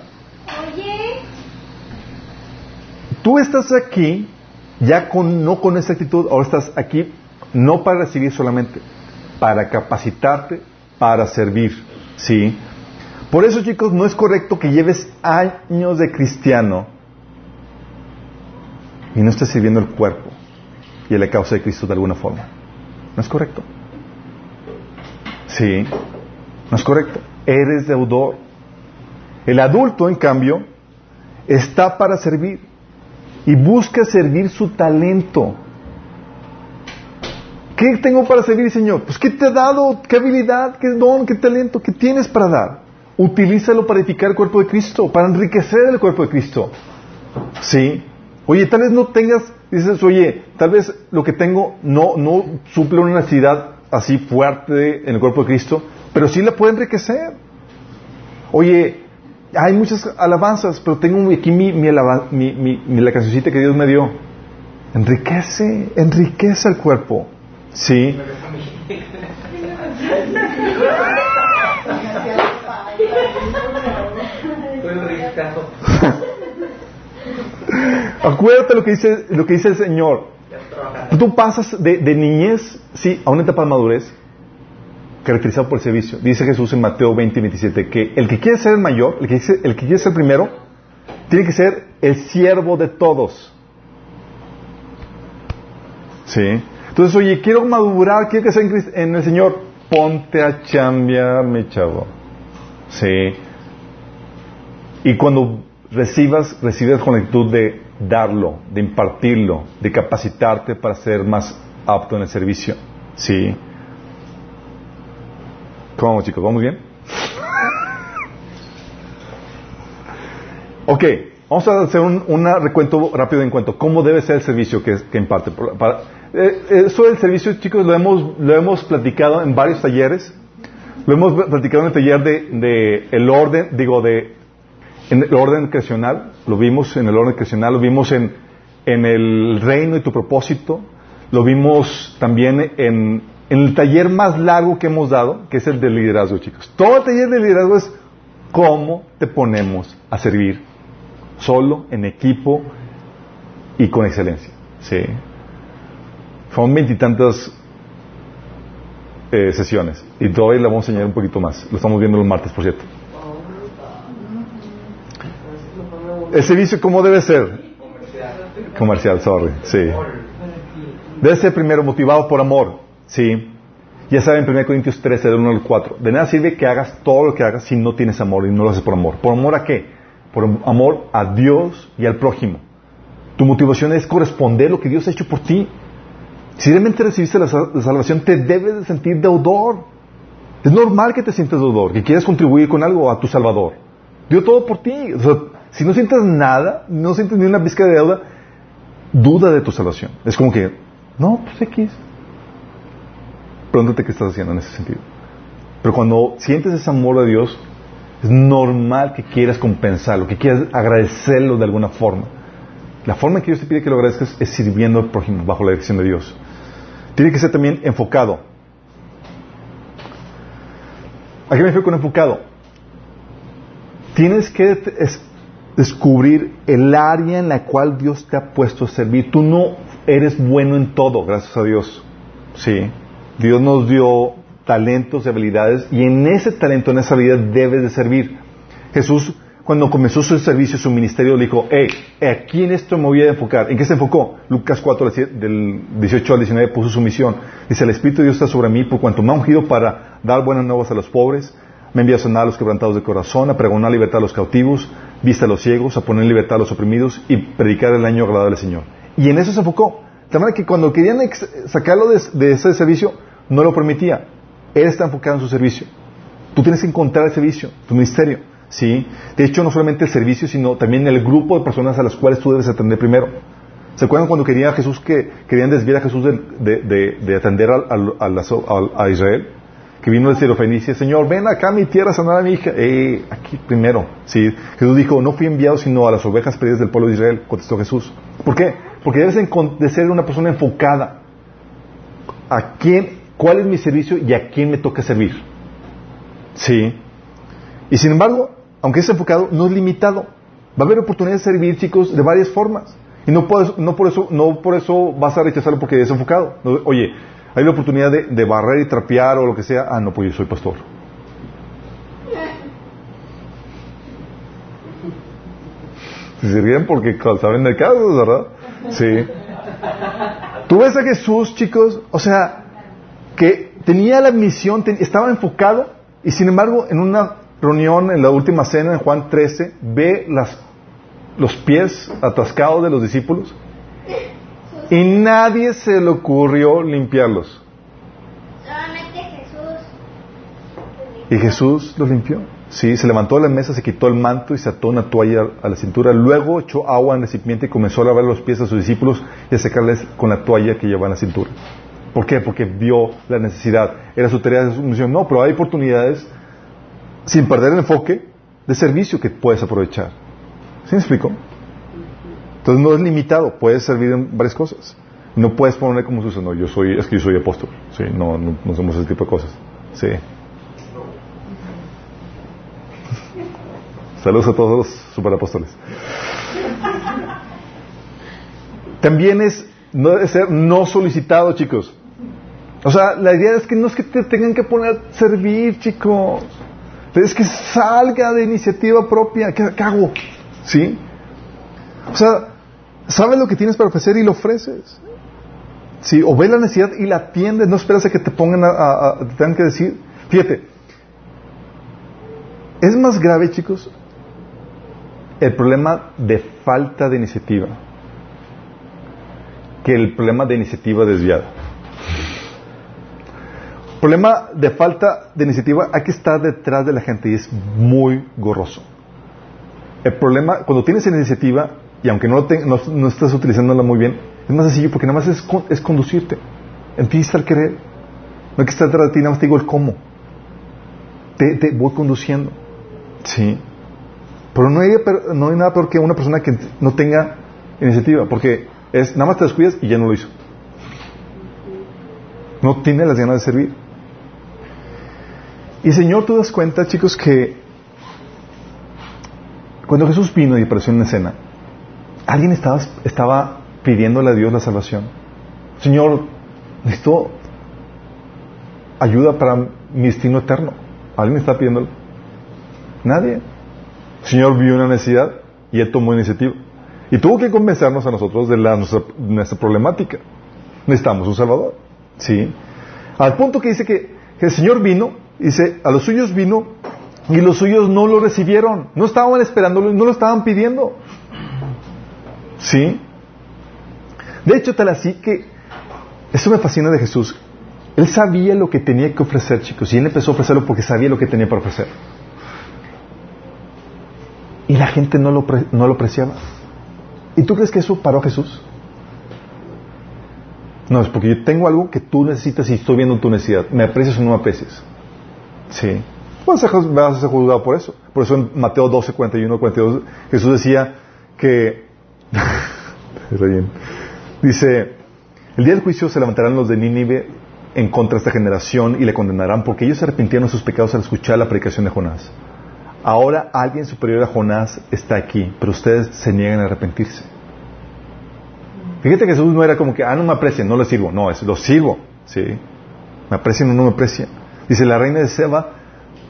Tú estás aquí ya con, no con esa actitud, ahora estás aquí no para recibir solamente, para capacitarte, para servir. ¿Sí? Por eso, chicos, no es correcto que lleves años de cristiano y no estés sirviendo el cuerpo y la causa de Cristo de alguna forma. No es correcto. Sí, no es correcto. Eres deudor. El adulto, en cambio, está para servir y busca servir su talento. ¿Qué tengo para servir, Señor? Pues ¿qué te ha dado? ¿Qué habilidad? ¿Qué don? ¿Qué talento? ¿Qué tienes para dar? Utilízalo para edificar el cuerpo de Cristo, para enriquecer el cuerpo de Cristo. ¿Sí? Oye, tal vez no tengas, dices, oye, tal vez lo que tengo no, no suple una necesidad así fuerte en el cuerpo de Cristo, pero sí la puede enriquecer. Oye, hay muchas alabanzas, pero tengo aquí mi, mi, mi, la cancioncita que Dios me dio. Enriquece, enriquece el cuerpo. Sí. Acuérdate lo que dice lo que dice el Señor. Tú pasas de, de niñez, sí, a una etapa de madurez caracterizado por el servicio. Dice Jesús en Mateo 20 y 27 que el que quiere ser el mayor, el que, el que quiere ser primero, tiene que ser el siervo de todos. ¿Sí? Entonces, oye, quiero madurar, quiero que sea en el Señor. Ponte a chambear, mi chavo. ¿Sí? Y cuando recibas, recibes con la actitud de darlo, de impartirlo, de capacitarte para ser más apto en el servicio. ¿Sí? ¿Cómo vamos, chicos? ¿Vamos bien? Ok, vamos a hacer un recuento rápido en cuanto cómo debe ser el servicio que, imparte. Eh, eso del servicio, chicos, lo hemos, lo hemos platicado en varios talleres. Lo hemos platicado en el taller de, el orden, digo, de en el orden creacional, lo vimos en el orden creacional, lo vimos en, en el reino y tu propósito, lo vimos también en en el taller más largo que hemos dado, que es el de liderazgo, chicos. Todo el taller de liderazgo es cómo te ponemos a servir solo, en equipo y con excelencia. Sí. Son veintitantas eh, sesiones y todavía le vamos a enseñar un poquito más. Lo estamos viendo los martes, por cierto. El servicio, ¿cómo debe ser? Comercial. Comercial, sorry. Sí. Debe ser primero motivado por amor. Sí. Ya saben, 1 Corintios 13, del 1 al 4. De nada sirve que hagas todo lo que hagas si no tienes amor y no lo haces por amor. ¿Por amor a qué? Por amor a Dios y al prójimo. Tu motivación es corresponder lo que Dios ha hecho por ti. Si realmente recibiste la, salvación, te debes de sentir deudor. Es normal que te sientas deudor, que quieras contribuir con algo a tu Salvador. Dio todo por ti. si no sientes nada, no sientes ni una pizca de deuda, duda de tu salvación. Es como que, no, pues X. Pregúntate qué estás haciendo en ese sentido. Pero cuando sientes ese amor de Dios, es normal que quieras compensarlo, que quieras agradecerlo de alguna forma. La forma en que Dios te pide que lo agradezcas es sirviendo al prójimo bajo la dirección de Dios. Tiene que ser también enfocado. ¿A qué me refiero con enfocado? Tienes que descubrir el área en la cual Dios te ha puesto a servir. Tú no eres bueno en todo, gracias a Dios. Sí. Dios nos dio talentos y habilidades y en ese talento, en esa habilidad debes de servir. Jesús, cuando comenzó su servicio, su ministerio, le dijo, hey, aquí en esto me voy a enfocar. ¿En qué se enfocó? Lucas 4, del 18 al 19, puso su misión. Dice, el Espíritu de Dios está sobre mí por cuanto me ha ungido para dar buenas nuevas a los pobres, me envía a sanar a los quebrantados de corazón, a pregonar libertad a los cautivos, vista a los ciegos, a poner libertad a los oprimidos y predicar el año agradable al Señor. Y en eso se enfocó. De manera que cuando querían sacarlo de, ese servicio, no lo permitía. Él está enfocado en su servicio. Tú tienes que encontrar el servicio, tu ministerio. ¿sí? De hecho, no solamente el servicio, sino también el grupo de personas a las cuales tú debes atender primero. ¿Se acuerdan cuando quería Jesús que querían desviar a Jesús de, atender a Israel? que vino de Fenicia, Señor, ven acá a mi tierra a sanar a mi hija. Eh, aquí primero. ¿sí? Jesús dijo, no fui enviado sino a las ovejas perdidas del pueblo de Israel, contestó Jesús. ¿Por qué? Porque debes de ser una persona enfocada. ¿A quién, cuál es mi servicio y a quién me toca servir? Sí. Y sin embargo, aunque es enfocado, no es limitado. Va a haber oportunidades de servir, chicos, de varias formas. Y no, puedes, no, por eso, no por eso vas a rechazarlo porque es enfocado. Oye, hay la oportunidad de, barrer y trapear o lo que sea. Ah, no, pues yo soy pastor. Se ríen porque saben el caso, ¿verdad? Sí. Tú ves a Jesús, chicos, o sea, que tenía la misión, estaba enfocado y sin embargo en una reunión en la última cena en Juan 13 ve las, los pies atascados de los discípulos y nadie se le ocurrió limpiarlos. Solamente Jesús. Y Jesús los limpió. Sí, se levantó de la mesa, se quitó el manto y se ató una toalla a la cintura. Luego echó agua en el recipiente y comenzó a lavar los pies a sus discípulos y a secarles con la toalla que llevaba en la cintura. ¿Por qué? Porque vio la necesidad. Era su tarea de su misión. No, pero hay oportunidades, sin perder el enfoque, de servicio que puedes aprovechar. ¿Sí me explico? Entonces no es limitado, puedes servir en varias cosas. No puedes poner como Jesús, no, yo soy, es que yo soy apóstol. Sí, no, no, somos ese tipo de cosas. Sí. Saludos a todos los superapóstoles. También es, no debe ser no solicitado, chicos. O sea, la idea es que no es que te tengan que poner a servir, chicos. Es que salga de iniciativa propia. ¿Qué, hago? ¿Sí? O sea, sabes lo que tienes para ofrecer y lo ofreces. Sí, o ves la necesidad y la atiendes, no esperas a que te pongan a, te tengan que decir. Fíjate, es más grave, chicos, el problema de falta de iniciativa que el problema de iniciativa desviada. Problema de falta de iniciativa hay que estar detrás de la gente y es muy gorroso. El problema, cuando tienes iniciativa, y aunque no, no, estás utilizándola muy bien, es más sencillo porque nada más es, es conducirte. En ti está el querer. No hay que estar detrás de ti, nada más te digo el cómo. Te, te voy conduciendo. Sí. Pero no hay, no hay nada peor que una persona que no tenga iniciativa, porque es nada más te descuidas y ya no lo hizo. No tiene las ganas de servir. Y Señor, tú das cuenta, chicos, que cuando Jesús vino y apareció en la escena, alguien estaba, pidiéndole a Dios la salvación. Señor, necesito ayuda para mi destino eterno. ¿Alguien está pidiéndolo? Nadie. Señor vio una necesidad y Él tomó iniciativa. Y tuvo que convencernos a nosotros de la, nuestra, problemática. Necesitamos un Salvador. ¿Sí? Al punto que dice que el Señor vino, dice, a los suyos vino y los suyos no lo recibieron. No estaban esperándolo, no lo estaban pidiendo. ¿Sí? De hecho, tal así que eso me fascina de Jesús. Él sabía lo que tenía que ofrecer, chicos, y él empezó a ofrecerlo porque sabía lo que tenía para ofrecer. Y la gente no lo, no lo apreciaba. ¿Y tú crees que eso paró a Jesús? No, es porque yo tengo algo que tú necesitas y estoy viendo tu necesidad. ¿Me aprecias o no me aprecias? Sí. Vas a, vas a ser juzgado por eso. Por eso en Mateo 12, 41, 42, Jesús decía que... Dice, el día del juicio se levantarán los de Nínive en contra de esta generación y le condenarán porque ellos se arrepintieron de sus pecados al escuchar la predicación de Jonás. Ahora alguien superior a Jonás está aquí, pero ustedes se niegan a arrepentirse. Fíjate que Jesús no era como que, ah, no me aprecian, no lo sirvo. No, es, lo sirvo. ¿sí? ¿Me aprecian o no me aprecian? Dice, la reina de Seba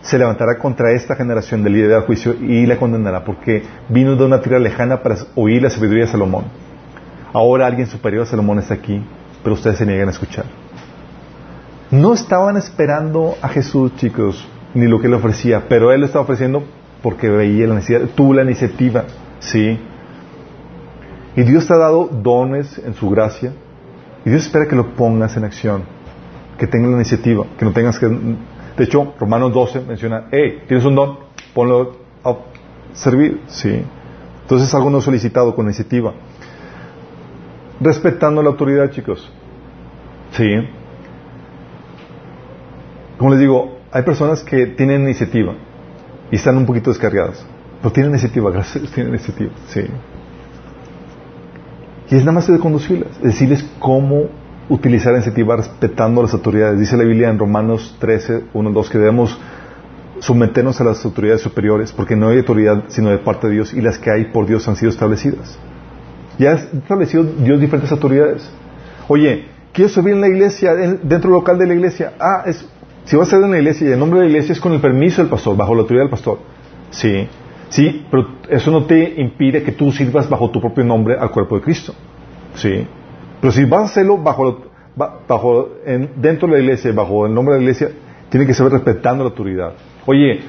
se levantará contra esta generación del líder del juicio y la condenará porque vino de una tierra lejana para oír la sabiduría de Salomón. Ahora alguien superior a Salomón está aquí, pero ustedes se niegan a escuchar. No estaban esperando a Jesús, chicos, ni lo que le ofrecía, pero él lo estaba ofreciendo porque veía la necesidad, tuvo la iniciativa, ¿sí? Y Dios te ha dado dones en su gracia. Y Dios espera que lo pongas en acción. Que tengas la iniciativa. Que no tengas que... De hecho, Romanos 12 menciona, hey, tienes un don, ponlo a servir. Sí. Entonces es algo no solicitado con iniciativa. Respetando la autoridad, chicos. Sí. Como les digo, hay personas que tienen iniciativa y están un poquito descargadas. Pero tienen iniciativa, gracias, tienen iniciativa. Sí. Y es nada más de conducirlas, decirles cómo utilizar la iniciativa respetando las autoridades. Dice la Biblia en Romanos 13, 1, 2 que debemos someternos a las autoridades superiores porque no hay autoridad sino de parte de Dios y las que hay por Dios han sido establecidas. Ya ha establecido Dios diferentes autoridades. Oye, quiero servir en la iglesia, dentro local de la iglesia. Ah, es, si vas a ser en la iglesia y el nombre de la iglesia es con el permiso del pastor, bajo la autoridad del pastor. Sí. Sí, pero eso no te impide que tú sirvas bajo tu propio nombre al cuerpo de Cristo. Sí. Pero si vas a hacerlo bajo, bajo dentro de la iglesia, bajo el nombre de la iglesia, tiene que ser respetando la autoridad. Oye,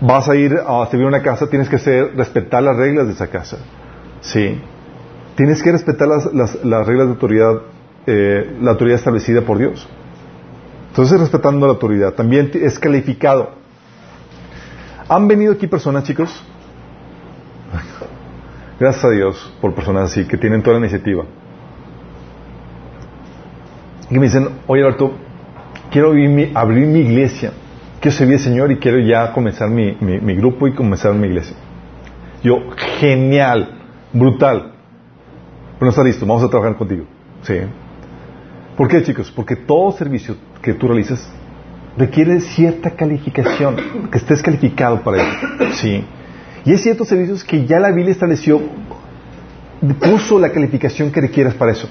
vas a ir a servir una casa, tienes que ser, respetar las reglas de esa casa. Sí. Tienes que respetar las, las, reglas de autoridad, eh, la autoridad establecida por Dios. Entonces, respetando la autoridad. También es calificado. ¿Han venido aquí personas, chicos? Gracias a Dios por personas así, que tienen toda la iniciativa. Y me dicen, oye Alberto, quiero abrir mi, iglesia, quiero servir al Señor y quiero ya comenzar mi, grupo y comenzar mi iglesia. Yo, genial, brutal. Pero no está listo, vamos a trabajar contigo. Sí. ¿Por qué, chicos? Porque todo servicio que tú realizas requiere cierta calificación, que estés calificado para ello. Sí. Y hay ciertos servicios que ya la Biblia estableció, puso la calificación que requieras para eso.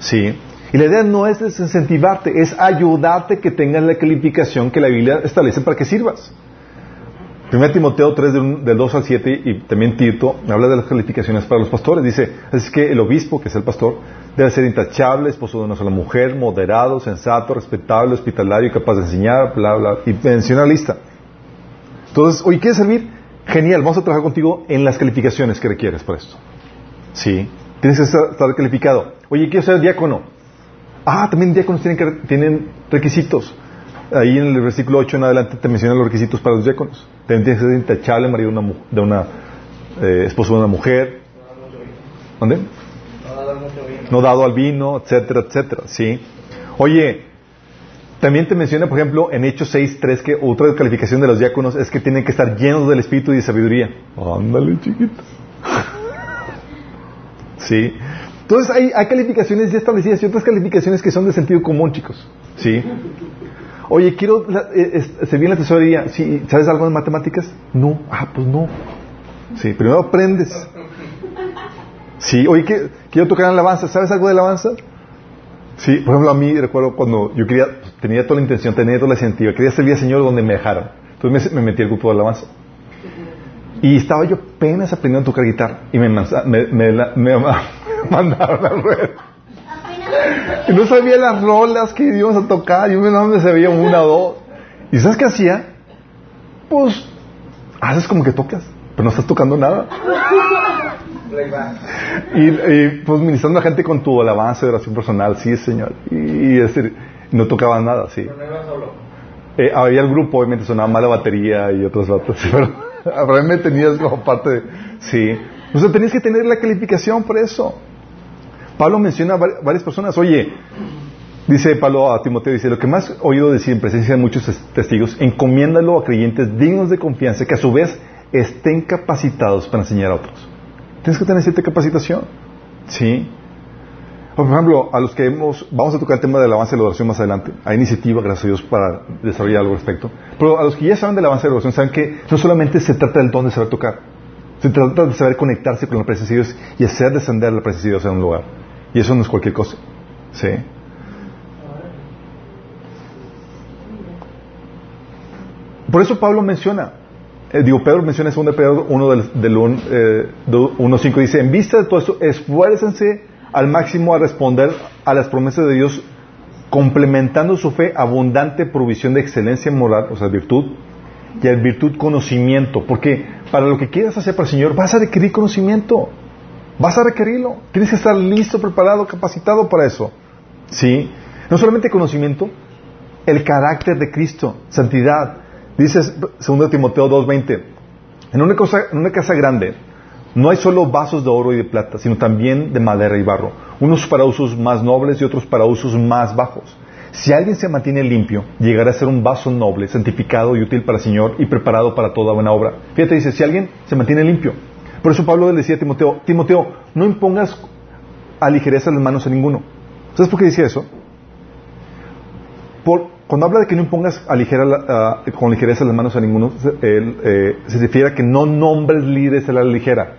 Sí. Y la idea no es desincentivarte, es ayudarte que tengas la calificación que la Biblia establece para que sirvas. 1 Timoteo 3 del 2 al 7 y también Tito habla de las calificaciones para los pastores. Dice, es que el obispo, que es el pastor, debe ser intachable, esposo de una sola mujer, moderado, sensato, respetable, hospitalario, capaz de enseñar, bla, bla, y menciona la lista. Entonces, oye, ¿quieres servir? Genial, vamos a trabajar contigo en las calificaciones que requieres para esto. Sí, tienes que estar calificado. Oye, quiero ser diácono. Ah, también diáconos tienen, que, tienen requisitos. Ahí en el versículo 8 en adelante te mencionan los requisitos para los diáconos. También que ser intachable, marido de una, de una eh, de una mujer. ¿Dónde? No dado al vino, etcétera, etcétera. ¿Sí? Oye, también te menciona, por ejemplo, en Hechos 6.3 que otra calificación de los diáconos es que tienen que estar llenos del Espíritu y de sabiduría. Ándale, chiquito. ¿Sí? Entonces hay, calificaciones ya establecidas y otras calificaciones que son de sentido común, chicos. ¿Sí? Oye, quiero eh, servir en la tesorería. ¿Sí? ¿Sabes algo de matemáticas? No. Ah, pues no. Sí, primero aprendes. Sí, oye, quiero tocar alabanza. ¿Sabes algo de alabanza? Sí, por ejemplo, a mí recuerdo cuando yo quería, tenía toda la intención, tenía toda la iniciativa, quería servir al Señor donde me dejaran. Entonces me, metí al grupo de alabanza. Y estaba yo apenas aprendiendo a tocar guitarra y me, me, me mandaron al ruedo. Y no sabía las rolas que íbamos a tocar. Yo me sabía una o dos. ¿Y sabes qué hacía? Pues haces como que tocas, pero no estás tocando nada. Y, pues ministrando a gente con tu alabanza de oración personal, sí, Señor. Y, decir, no tocaba nada, sí. Eh, había el grupo, obviamente sonaba mala batería y otras otras, pero probablemente tenías como parte de... Sí. O sea, tenías que tener la calificación por eso. Pablo menciona a vari- varias personas. Oye, dice Pablo a Timoteo, dice, lo que más he oído decir en presencia de muchos tes- testigos, encomiéndalo a creyentes dignos de confianza que a su vez estén capacitados para enseñar a otros. Tienes que tener cierta capacitación. ¿Sí? Por ejemplo, a los que hemos, vamos a tocar el tema del avance de la oración más adelante. Hay iniciativa, gracias a Dios, para desarrollar algo al respecto. Pero a los que ya saben del avance de la oración, saben que no solamente se trata del don de saber tocar, se trata de saber conectarse con la presencia de Dios y hacer descender la presencia de Dios en un lugar. Y eso no es cualquier cosa. ¿Sí? Por eso Pablo menciona, eh, Pedro menciona en 2 Pedro 1 del, del un- eh, do- 1.5, dice, en vista de todo esto, esfuércense al máximo a responder a las promesas de Dios, complementando su fe abundante provisión de excelencia moral, o sea, virtud, y en virtud conocimiento, porque para lo que quieras hacer para el Señor vas a requerir conocimiento, vas a requerirlo, tienes que estar listo, preparado, capacitado para eso, ¿sí? No solamente conocimiento, el carácter de Cristo, santidad. Dice 2 Timoteo 2:20, en una, cosa, en una casa grande no hay solo vasos de oro y de plata, sino también de madera y barro, unos para usos más nobles y otros para usos más bajos. Si alguien se mantiene limpio, llegará a ser un vaso noble, santificado y útil para el Señor y preparado para toda buena obra. Fíjate, dice, si alguien se mantiene limpio. Por eso Pablo le decía a Timoteo, Timoteo, no impongas a ligereza las manos a ninguno. ¿Sabes por qué decía eso? Por- cuando habla de que no impongas a ligera la- a- con ligereza las manos a ninguno, eh, se refiere a que no nombres líderes a la ligera.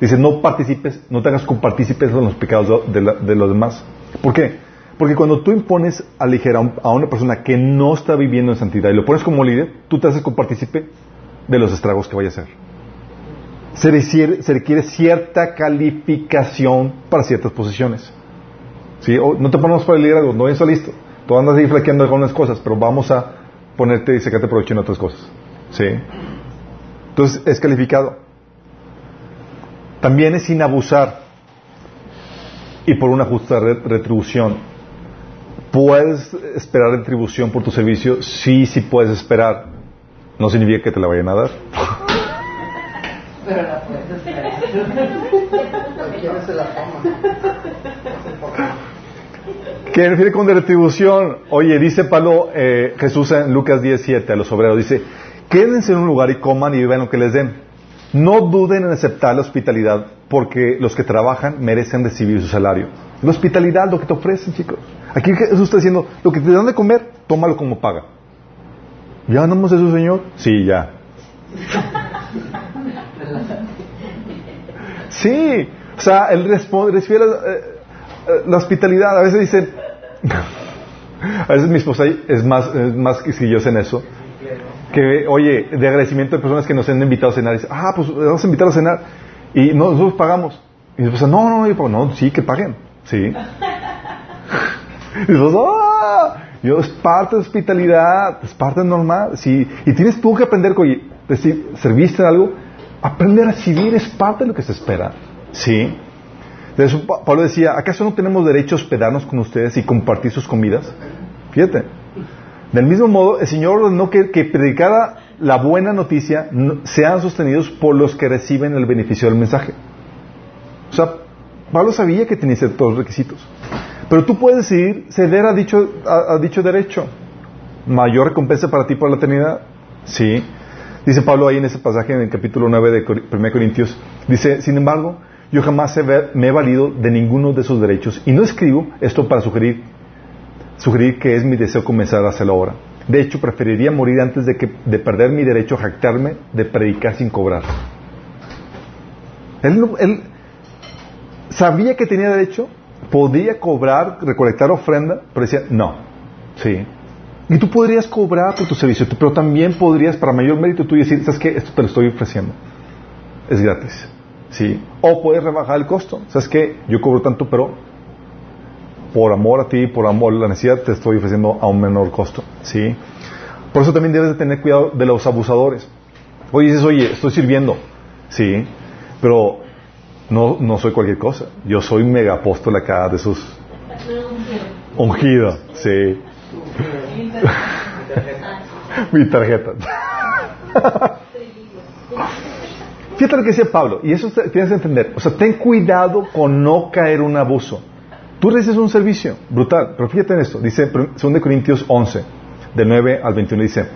Dice, no participes, no te hagas compartícipes en los pecados de, los demás. ¿Por qué? Porque cuando tú impones a ligera a una persona que no está viviendo en santidad y lo pones como líder, tú te haces compartícipe de los estragos que vaya a hacer. Se requiere, cierta calificación para ciertas posiciones. ¿Sí? No te ponemos para el liderazgo, no eso listo. Tú andas ahí flaqueando algunas cosas, pero vamos a ponerte y sacarte provecho en otras cosas. ¿Sí? Entonces es calificado. También es sin abusar y por una justa re- retribución. ¿Puedes esperar retribución por tu servicio? Sí, sí puedes esperar. No significa que te la vayan a dar. Pero la puedes esperar. Cualquiera se la fama. ¿Qué refiere con retribución? Oye, dice Pablo, eh, Jesús en Lucas 17 a los obreros, dice, quédense en un lugar y coman y vivan lo que les den. No duden en aceptar la hospitalidad, porque los que trabajan merecen recibir su salario. La hospitalidad, lo que te ofrecen, chicos. Aquí Jesús está diciendo, lo que te dan de comer, tómalo como paga. ¿Ya andamos eso, Señor? Sí, ya. Sí, o sea, él responde, recibe la, eh, eh, la hospitalidad. A veces dicen, a veces mi esposa es más, es más quisquillosa en eso. Que, oye, de agradecimiento de personas que nos han invitado a cenar. Dice, ah, pues vamos a invitar a cenar. Y no, nosotros pagamos. Y mi esposa, no, no, no, yo, no, sí, que paguen. Sí. Y nosotros, ¡ah! Yo, es parte de hospitalidad, es parte normal. Sí. Y tienes tú que aprender, oye, decir, serviste algo, aprender a recibir es parte de lo que se espera. Sí. Pablo decía, ¿acaso no tenemos derecho a hospedarnos con ustedes y compartir sus comidas? Fíjate. Del mismo modo, el Señor ordenó que, que predicara la buena noticia no- sean sostenidos por los que reciben el beneficio del mensaje. O sea, Pablo sabía que tenía ciertos requisitos. Pero tú puedes decidir ceder a dicho, a, a dicho derecho. Mayor recompensa para ti por la eternidad. Sí. Dice Pablo ahí en ese pasaje en el capítulo 9 de Cor- 1 Corintios. Dice, sin embargo, yo jamás me he valido de ninguno de esos derechos. Y no escribo esto para sugerir, sugerir que es mi deseo comenzar a hacerlo ahora. De hecho, preferiría morir antes de, que, de perder mi derecho a jactarme de predicar sin cobrar. Él, él sabía que tenía derecho, podía cobrar, recolectar ofrenda, pero decía, no, sí. Y tú podrías cobrar por tu servicio, pero también podrías, para mayor mérito, tú decir, ¿sabes qué? Esto te lo estoy ofreciendo. Es gratis. Sí. O puedes rebajar el costo. ¿Sabes qué? Yo cobro tanto, pero por amor a ti, por amor a la necesidad, te estoy ofreciendo a un menor costo. ¿Sí? Por eso también debes de tener cuidado de los abusadores. Oye, dices, oye, estoy sirviendo. Sí. Pero no, no soy cualquier cosa. Yo soy mega apóstol acá de esos ungido. Sí. Mi tarjeta. Fíjate lo que decía Pablo, y eso tienes que entender. O sea, ten cuidado con no caer un abuso. Tú realizas un servicio brutal, pero fíjate en esto, dice 2 Corintios 11, del 9 al 21, dice,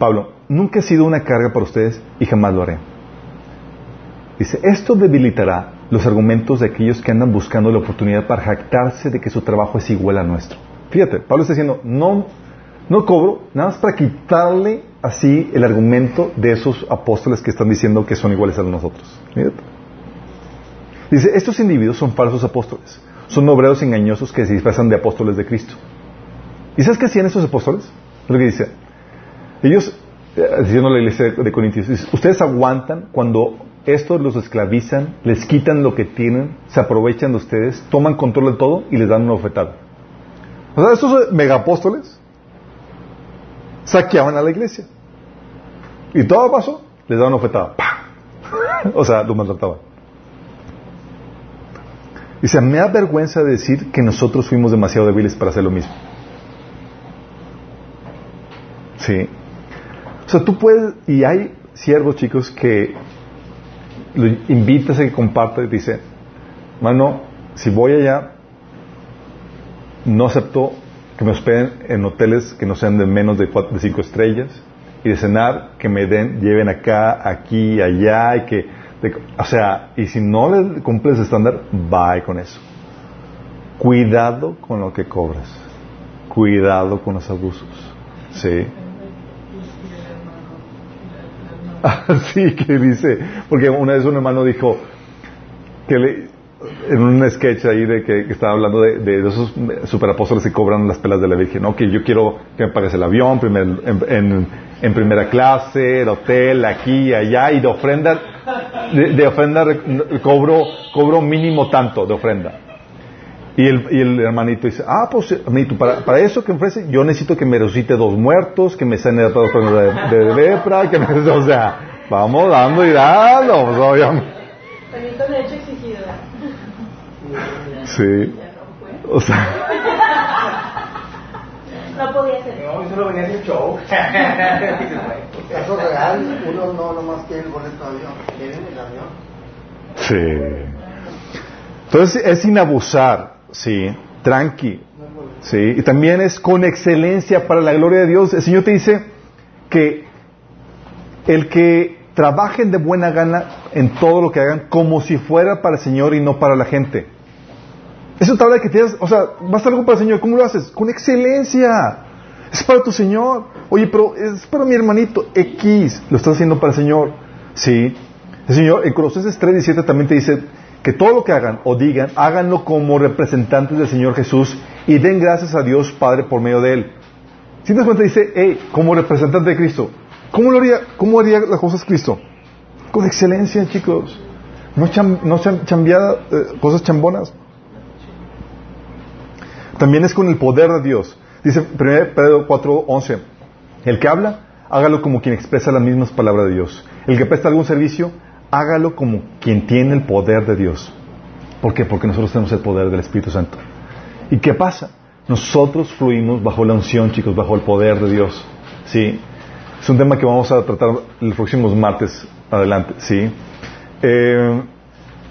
Pablo, nunca he sido una carga para ustedes y jamás lo haré. Dice, esto debilitará los argumentos de aquellos que andan buscando la oportunidad para jactarse de que su trabajo es igual a nuestro. Fíjate, Pablo está diciendo, no, no cobro, nada más para quitarle así el argumento de esos apóstoles que están diciendo que son iguales a nosotros. Fíjate. Dice, estos individuos son falsos apóstoles, son obreros engañosos que se disfrazan de apóstoles de Cristo. ¿Y sabes qué hacían esos apóstoles? Lo que dice, ellos, eh, diciendo la iglesia de Corintios, dice, ustedes aguantan cuando estos los esclavizan, les quitan lo que tienen, se aprovechan de ustedes, toman control de todo y les dan una ofetada. O sea, estos megapóstoles saqueaban a la iglesia. Y todo pasó, les daban ofetada. o sea, lo maltrataban. Dice, me da vergüenza decir que nosotros fuimos demasiado débiles para hacer lo mismo. Sí. O sea, tú puedes, y hay siervos chicos que lo invitas a que comparta y dice, mano, si voy allá, no acepto que me hospeden en hoteles que no sean de menos de, cuatro, de cinco estrellas y de cenar que me den, lleven acá, aquí, allá y que, o sea, y si no le cumples el estándar, bye con eso. Cuidado con lo que cobras. Cuidado con los abusos. Sí. sí, que dice, porque una vez un hermano dijo que le, en un sketch ahí de que, estaba hablando de, de, esos superapóstoles que cobran las pelas de la Virgen, ¿no? Que yo quiero que me pagues el avión primer, en, primera clase, el hotel, aquí, allá, y de ofrenda, de, ofrenda cobro, cobro mínimo tanto de ofrenda. Y el, y el hermanito dice, ah, pues hermanito, para, para eso que ofrece, yo necesito que me resucite dos muertos, que me sane de todos los de, de lepra, que me, o sea, vamos dando y dando, pues obviamente. me ha hecho exigido. Sí. O sea. No podía ser. No, eso no venía en el show. Caso real, uno no nomás quiere el boleto de avión, quieren el avión. Sí. Entonces es sin abusar. Sí, tranqui. Sí, y también es con excelencia para la gloria de Dios. El Señor te dice que el que trabajen de buena gana en todo lo que hagan como si fuera para el Señor y no para la gente. Habla de que tienes, o sea, vas a hacer algo para el Señor, ¿cómo lo haces? Con excelencia. Es para tu Señor. Oye, pero es para mi hermanito X. Lo estás haciendo para el Señor. Sí. El Señor, en Colosenses 3, 17 también te dice, que todo lo que hagan o digan, háganlo como representantes del Señor Jesús y den gracias a Dios Padre por medio de Él. Si te das cuenta, dice, hey, como representante de Cristo, ¿cómo, lo haría, cómo haría las cosas Cristo? Con excelencia, chicos. No, cham, no chambeada, eh, cosas chambonas. También es con el poder de Dios. Dice 1 Pedro 4:11, el que habla, hágalo como quien expresa las mismas palabras de Dios. El que presta algún servicio, hágalo como quien tiene el poder de Dios. ¿Por qué? Porque nosotros tenemos el poder del Espíritu Santo. ¿Y qué pasa? Nosotros fluimos bajo la unción, chicos, bajo el poder de Dios. ¿Sí? Es un tema que vamos a tratar los próximos martes adelante. ¿Sí? Eh,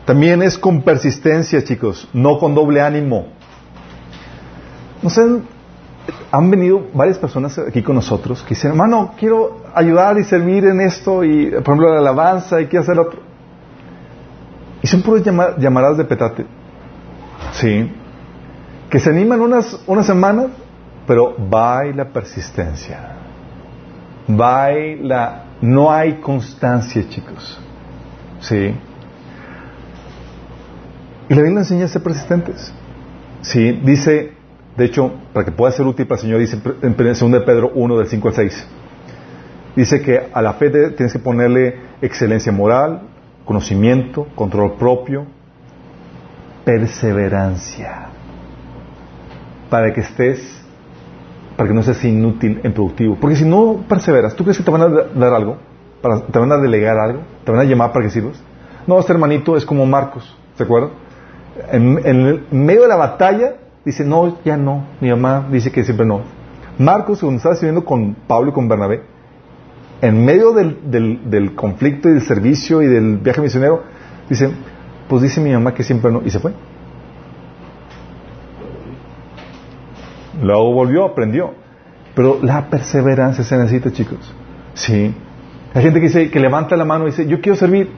también es con persistencia, chicos, no con doble ánimo. No sé, han venido varias personas aquí con nosotros que dicen, hermano, quiero ayudar y servir en esto, y por ejemplo la alabanza, y quiero hacer otro. Y son puras llamaradas de petate. Sí. Que se animan unas, unas semanas, pero va la persistencia. Va la... No hay constancia, chicos. Sí. Y la Biblia enseña a ser persistentes. Sí. Dice de hecho, para que pueda ser útil para el Señor, dice en 2 Pedro 1, del 5 al 6. Dice que a la fe tienes que ponerle excelencia moral, conocimiento, control propio, perseverancia. Para que estés, para que no seas inútil en productivo. Porque si no perseveras, ¿tú crees que te van a dar algo? ¿Te van a delegar algo? ¿Te van a llamar para que sirvas? No, este hermanito es como Marcos, ¿se acuerdan? en medio de la batalla, dice, no, ya no. Mi mamá dice que siempre no. Marcos, cuando estaba sirviendo con Pablo y con Bernabé, en medio del, del, conflicto y del servicio y del viaje misionero, dice, pues dice mi mamá que siempre no, y se fue. Luego volvió, aprendió. Pero la perseverancia se necesita, chicos. Sí. Hay gente que dice, que levanta la mano y dice, yo quiero servir.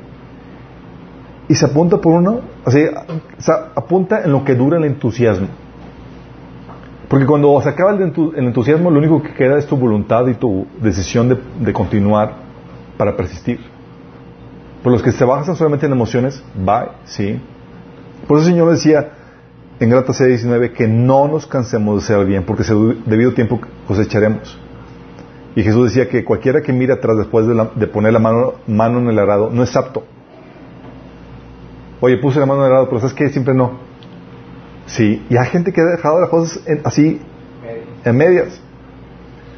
Y se apunta por uno, o sea, se apunta en lo que dura el entusiasmo. Porque cuando se acaba el, entusiasmo, lo único que queda es tu voluntad y tu decisión de, de continuar para persistir. Por los que se basan solamente en emociones, bye, sí. Por eso el Señor decía en Gratas 6.19 que no nos cansemos de hacer bien, porque debido tiempo cosecharemos. Y Jesús decía que cualquiera que mira atrás después de, poner la mano, mano, en el arado no es apto. Oye, puse la mano en el arado, pero ¿sabes que Siempre no. Sí, y hay gente que ha dejado las cosas así, en medias.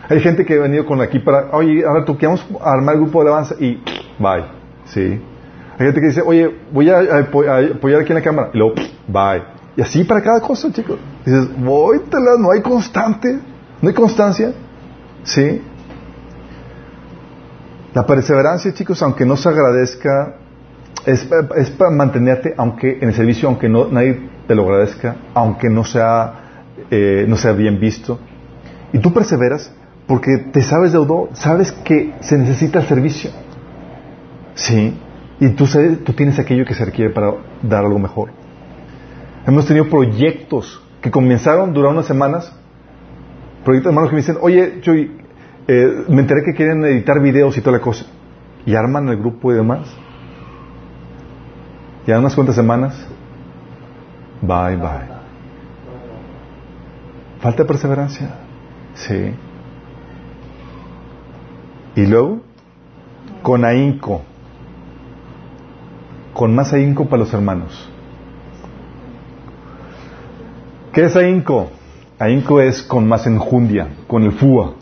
Hay gente que ha venido con aquí para, oye, a ver, tú a armar el grupo de alabanza y bye. Sí. Hay gente que dice, oye, voy a, apoyar aquí en la cámara y luego, bye. Y así para cada cosa, chicos. dices, voy, no hay constante, no hay constancia. Sí. La perseverancia, chicos, aunque no se agradezca, es, es, para mantenerte aunque en el servicio, aunque no, nadie te lo agradezca, aunque no sea, eh, no sea bien visto. Y tú perseveras porque te sabes deudor, sabes que se necesita el servicio. Sí. Y tú, sabes, tú tienes aquello que se requiere para dar algo mejor. Hemos tenido proyectos que comenzaron, duraron unas semanas. Proyectos hermanos que me dicen, oye, Chuy, eh, me enteré que quieren editar videos y toda la cosa. Y arman el grupo y demás. Y a unas cuantas semanas, bye bye. Falta de perseverancia. Sí. Y luego, con ahínco. Con más ahínco para los hermanos. ¿Qué es ahínco? Ahínco es con más enjundia, con el FUA.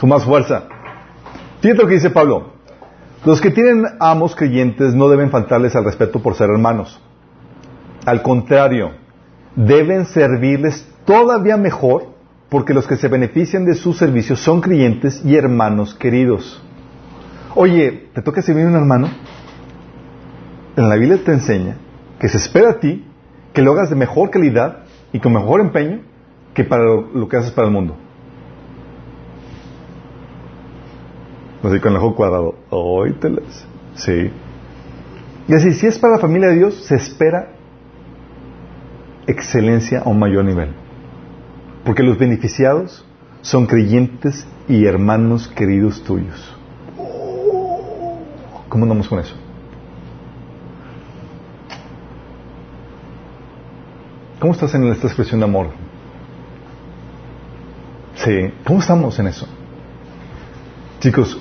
Con más fuerza. Fíjate lo que dice Pablo. Los que tienen amos creyentes no deben faltarles al respeto por ser hermanos. Al contrario, deben servirles todavía mejor porque los que se benefician de su servicio son creyentes y hermanos queridos. Oye, ¿te toca servir a un hermano? En la Biblia te enseña que se espera a ti que lo hagas de mejor calidad y con mejor empeño que para lo, que haces para el mundo. Así con el ojo cuadrado. Oítelas. Sí. Y así, si es para la familia de Dios, se espera excelencia a un mayor nivel. Porque los beneficiados son creyentes y hermanos queridos tuyos. ¿Cómo andamos con eso? ¿Cómo estás en esta expresión de amor? Sí, ¿cómo estamos en eso? Chicos,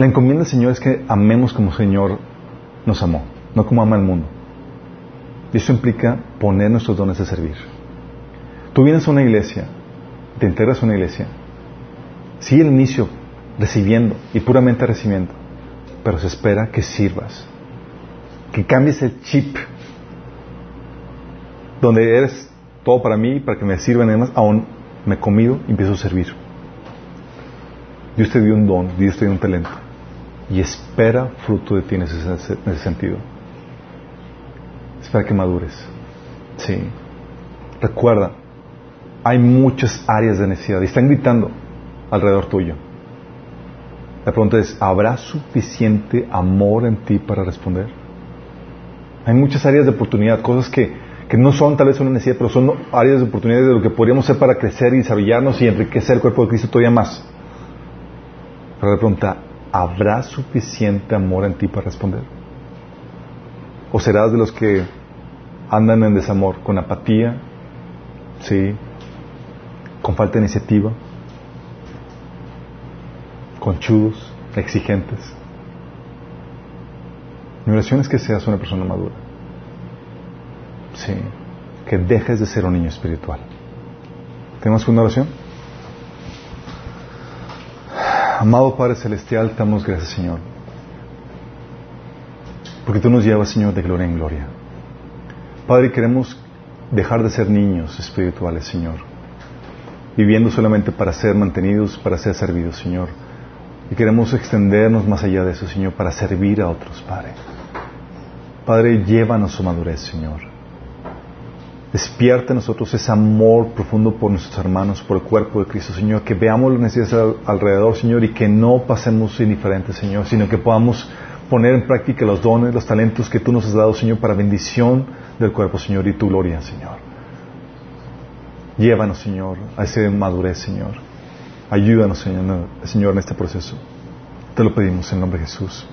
la encomienda del Señor es que amemos como el Señor nos amó, no como ama el mundo. Y eso implica poner nuestros dones a servir. Tú vienes a una iglesia, te integras a una iglesia, sigue el inicio recibiendo y puramente recibiendo, pero se espera que sirvas, que cambies el chip donde eres todo para mí, para que me sirvan y demás, aún me comido y empiezo a servir. Dios te dio un don, Dios te dio un talento y espera fruto de ti en ese, en ese sentido. Espera que madures. Sí. Recuerda, hay muchas áreas de necesidad y están gritando alrededor tuyo. La pregunta es, ¿habrá suficiente amor en ti para responder? Hay muchas áreas de oportunidad, cosas que que no son tal vez una necesidad, pero son áreas de oportunidad de lo que podríamos hacer para crecer y desarrollarnos y enriquecer el cuerpo de Cristo todavía más. Pero la pregunta, ¿habrá suficiente amor en ti para responder? ¿O serás de los que andan en desamor, con apatía, sí, con falta de iniciativa, conchudos, exigentes? Mi oración es que seas una persona madura. Sí. Que dejes de ser un niño espiritual. ¿Tenemos una oración? Amado Padre Celestial, te damos gracias, Señor. Porque tú nos llevas, Señor, de gloria en gloria. Padre, queremos dejar de ser niños espirituales, Señor. Viviendo solamente para ser mantenidos, para ser servidos, Señor. Y queremos extendernos más allá de eso, Señor, para servir a otros, Padre. Padre, llévanos su madurez, Señor. Despierta en nosotros ese amor profundo por nuestros hermanos, por el cuerpo de Cristo, Señor. Que veamos las necesidades alrededor, Señor, y que no pasemos indiferentes, Señor, sino que podamos poner en práctica los dones, los talentos que tú nos has dado, Señor, para bendición del cuerpo, Señor, y tu gloria, Señor. Llévanos, Señor, a esa madurez, Señor. Ayúdanos, Señor, Señor, en este proceso. Te lo pedimos en nombre de Jesús.